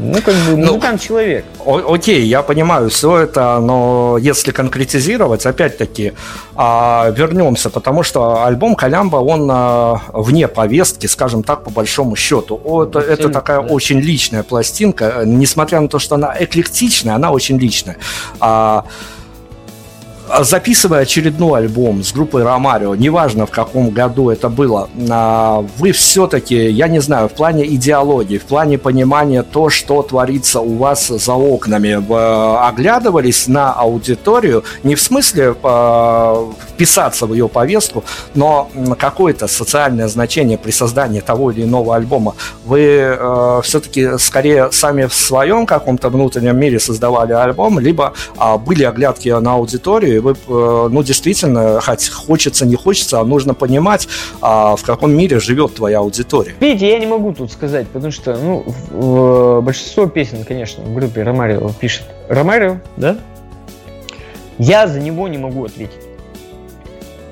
Ну, как бы ну, ну, человек. О- окей, я понимаю все это, но если конкретизировать, опять-таки, а, вернемся, потому что альбом Калямба, он а, вне повестки, скажем так, по большому счету. О, это, это такая да. очень личная пластинка, несмотря на то, что она эклектичная, она очень личная. А, записывая очередной альбом с группой Ромарио, неважно в каком году это было, а, вы все-таки, я не знаю, в плане идеологии, в плане понимания то, что творится у вас за окнами, оглядывались на аудиторию не в смысле а, вписаться в ее повестку, но какое-то социальное значение при создании того или иного альбома. Вы э, все-таки скорее сами в своем каком-то внутреннем мире создавали альбом, либо э, были оглядки на аудиторию, вы, э, ну, действительно, хоть хочется, не хочется, а нужно понимать, э, в каком мире живет твоя аудитория. Видите, я не могу тут сказать, потому что, ну, в, в, большинство песен, конечно, в группе Ромарио пишет Ромарио, да? Я за него не могу ответить.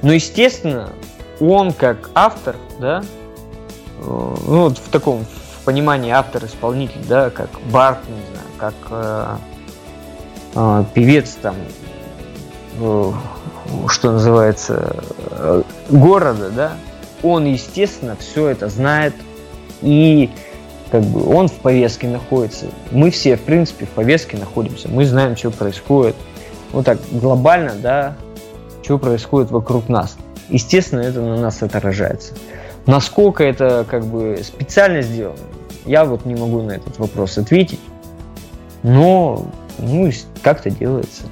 Но, естественно, он как автор, да, э, ну, вот в таком в понимании автор-исполнитель, да, как Барт, не знаю, как э, э, певец там, что называется, э, города, да, он, естественно, все это знает и как бы он в повестке находится. Мы все, в принципе, в повестке находимся. Мы знаем, что происходит. Вот так глобально, да, что происходит вокруг нас. Естественно, это на нас отражается. Насколько это как бы специально сделано, я вот не могу на этот вопрос ответить. Но ну, как-то делается.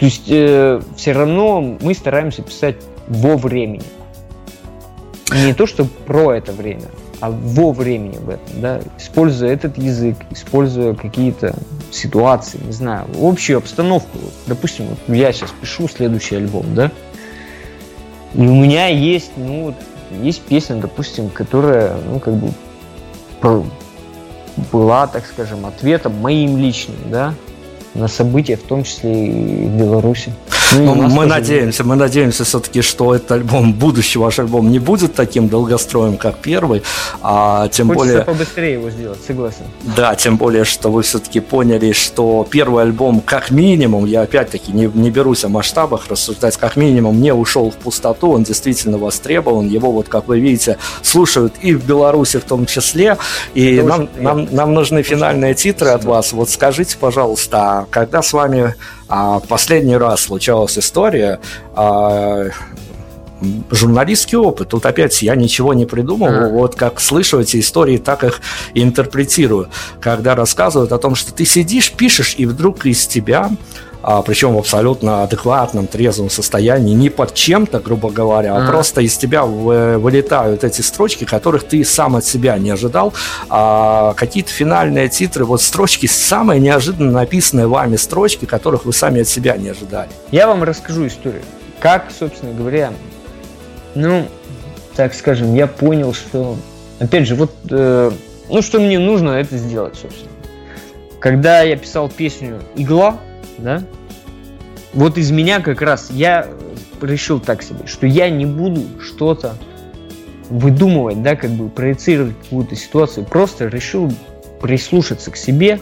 То есть э, все равно мы стараемся писать во времени. Не то, что про это время, а во времени в этом, да, используя этот язык, используя какие-то ситуации, не знаю, общую обстановку. Допустим, вот я сейчас пишу следующий альбом, да, и у меня есть, ну, есть песня, допустим, которая, ну, как бы была, так скажем, ответом моим личным, да, на события, в том числе и в Беларуси. Ну, ну мы надеемся, мы надеемся все-таки, что этот альбом, будущий ваш альбом, не будет таким долгостроем, как первый, а тем Хочется более... побыстрее его сделать, согласен. Да, тем более, что вы все-таки поняли, что первый альбом, как минимум, я опять-таки не, не берусь о масштабах рассуждать, как минимум, не ушел в пустоту, он действительно востребован, его вот, как вы видите, слушают и в Беларуси в том числе, и нам, нам, нам нужны финальные титры от вас. Вот скажите, пожалуйста, а когда с вами а, последний раз случалась история, а, журналистский опыт. Тут опять я ничего не придумал. А. Вот как слышу эти истории, так их интерпретирую. Когда рассказывают о том, что ты сидишь, пишешь, и вдруг из тебя а, причем в абсолютно адекватном, трезвом состоянии, не под чем-то, грубо говоря, а, а просто из тебя вылетают эти строчки, которых ты сам от себя не ожидал. А какие-то финальные титры, вот строчки, самые неожиданно написанные вами строчки, которых вы сами от себя не ожидали. Я вам расскажу историю. Как, собственно говоря, ну, так скажем, я понял, что, опять же, вот, э, ну, что мне нужно это сделать, собственно. Когда я писал песню «Игла», да, вот из меня как раз я решил так себе, что я не буду что-то выдумывать, да, как бы проецировать какую-то ситуацию, просто решил прислушаться к себе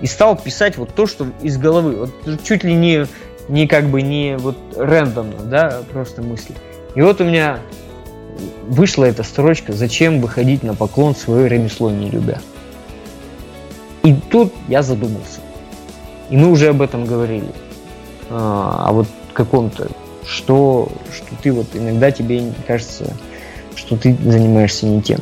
и стал писать вот то, что из головы, вот чуть ли не, не как бы не вот рандомно, да, просто мысли. И вот у меня вышла эта строчка «Зачем выходить на поклон свое ремесло не любя?» И тут я задумался. И мы уже об этом говорили. А, а вот каком-то, что, что ты вот иногда тебе кажется, что ты занимаешься не тем.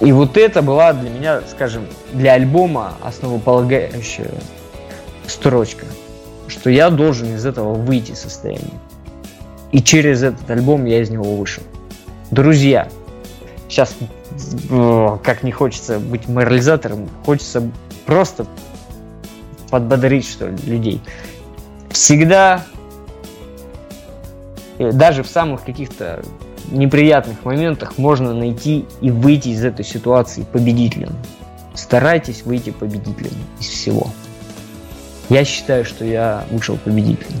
И вот это была для меня, скажем, для альбома основополагающая строчка, что я должен из этого выйти состояния. И через этот альбом я из него вышел. Друзья, сейчас как не хочется быть морализатором, хочется просто подбодрить, что ли, людей. Всегда, э, даже в самых каких-то неприятных моментах можно найти и выйти из этой ситуации победителем. Старайтесь выйти победителем из всего. Я считаю, что я вышел победителем.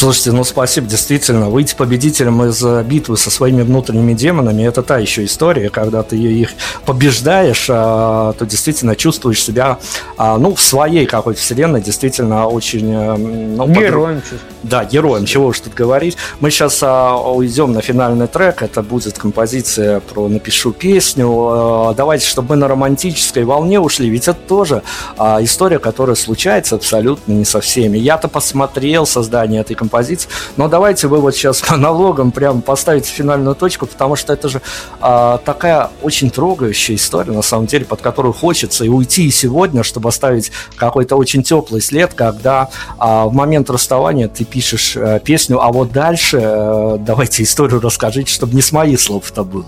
Слушайте, ну спасибо, действительно. Выйти победителем из э, битвы со своими внутренними демонами это та еще история, когда ты их побеждаешь, а, то действительно чувствуешь себя, а, ну, в своей какой-то вселенной, действительно очень... Э, ну, героем под... Да, героем, чего уж тут говорить. Мы сейчас а, уйдем на финальный трек, это будет композиция про «Напишу песню». Давайте, чтобы мы на романтической волне ушли, ведь это тоже история, которая случается абсолютно не со всеми. Я-то посмотрел создание этой композиции, композиций. Но давайте вы вот сейчас монологом прям поставите финальную точку, потому что это же а, такая очень трогающая история, на самом деле, под которую хочется и уйти и сегодня, чтобы оставить какой-то очень теплый след, когда а, в момент расставания ты пишешь а, песню, а вот дальше а, давайте историю расскажите, чтобы не с моих слов это было.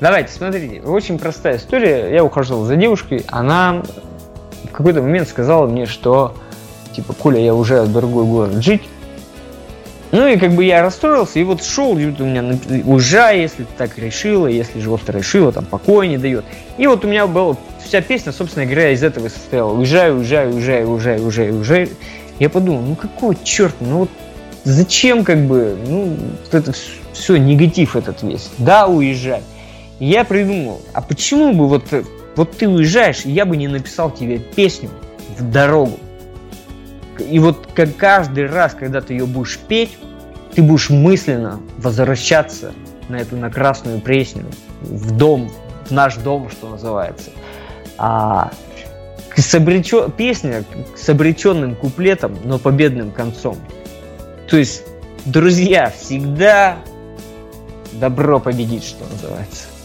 Давайте, смотрите, очень простая история. Я ухаживал за девушкой, она в какой-то момент сказала мне, что типа, Коля, я уже в другой город жить, ну и как бы я расстроился, и вот шел, и вот у меня уезжай, если ты так решила, если животное решила, там покоя не дает. И вот у меня была вся песня, собственно говоря, из этого состояла. Уезжай, уезжай, уезжай, уезжай, уезжай, уезжай. Я подумал, ну какого черта, ну вот зачем как бы, ну вот это все, негатив этот весь. Да, уезжай. Я придумал, а почему бы вот, вот ты уезжаешь, и я бы не написал тебе песню в дорогу. И вот как каждый раз, когда ты ее будешь петь, ты будешь мысленно возвращаться на эту на красную пресню, в дом, в наш дом, что называется. А с обречен... песня с обреченным куплетом, но победным концом. То есть, друзья, всегда добро победит, что называется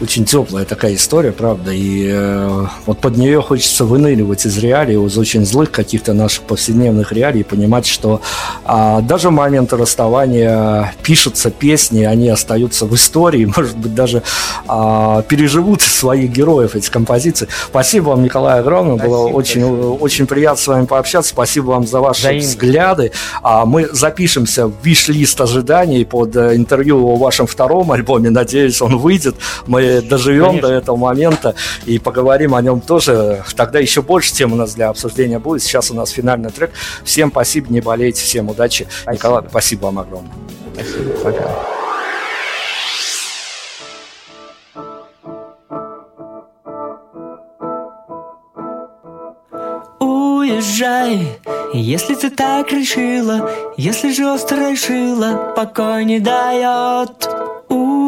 очень теплая такая история, правда, и э, вот под нее хочется выныривать из реалий, из очень злых каких-то наших повседневных реалий, и понимать, что э, даже в момент расставания пишутся песни, они остаются в истории, может быть, даже э, переживут своих героев эти композиции. Спасибо вам, Николай, огромное, спасибо, было очень, спасибо. очень приятно с вами пообщаться, спасибо вам за ваши Взаимно. взгляды. А мы запишемся в виш-лист ожиданий под э, интервью о вашем втором альбоме, надеюсь, он выйдет. Мы мы доживем Конечно. до этого момента и поговорим о нем тоже. Тогда еще больше тем у нас для обсуждения будет. Сейчас у нас финальный трек. Всем спасибо, не болейте, всем удачи. Спасибо. Николай, спасибо вам огромное. Спасибо, пока. Уезжай, если ты так решила, если же остро решила, покой не дает.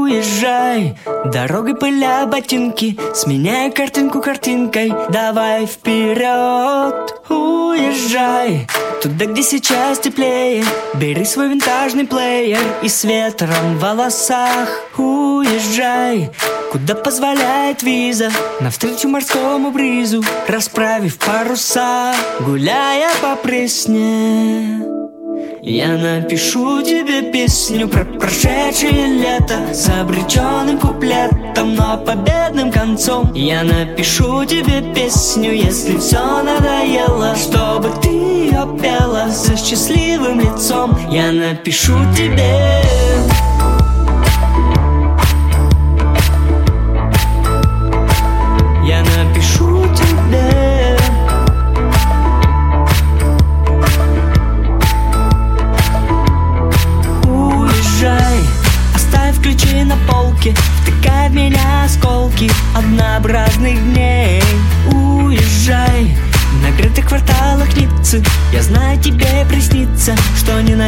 Уезжай, дорогой пыля ботинки, сменяя картинку картинкой, давай вперед. Уезжай, туда, где сейчас теплее, бери свой винтажный плеер и с ветром в волосах. Уезжай, куда позволяет виза, навстречу морскому бризу, расправив паруса, гуляя по пресне. Я напишу тебе песню про прошедшее лето С обреченным куплетом, но победным концом. Я напишу тебе песню, если все надоело Чтобы ты ее пела со счастливым лицом. Я напишу тебе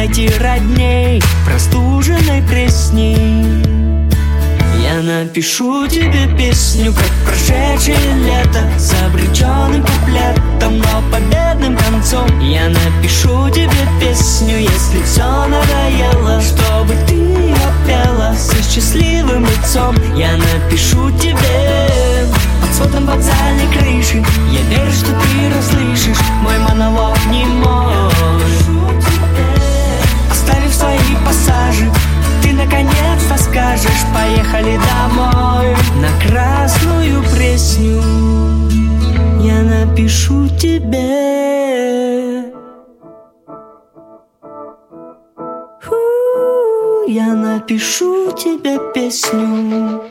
найти родней Простуженной пресни я напишу тебе песню, как прошедшее лето С обреченным куплетом, но победным концом. Я напишу тебе песню, если все надоело Чтобы ты ее пела со счастливым лицом. Я напишу тебе под сводом вокзальной крыши Я верю, что ты расслышишь мой монолог не мой свои пассажи. Ты наконец-то скажешь Поехали домой На красную пресню Я напишу тебе. Ху, Я напишу тебе песню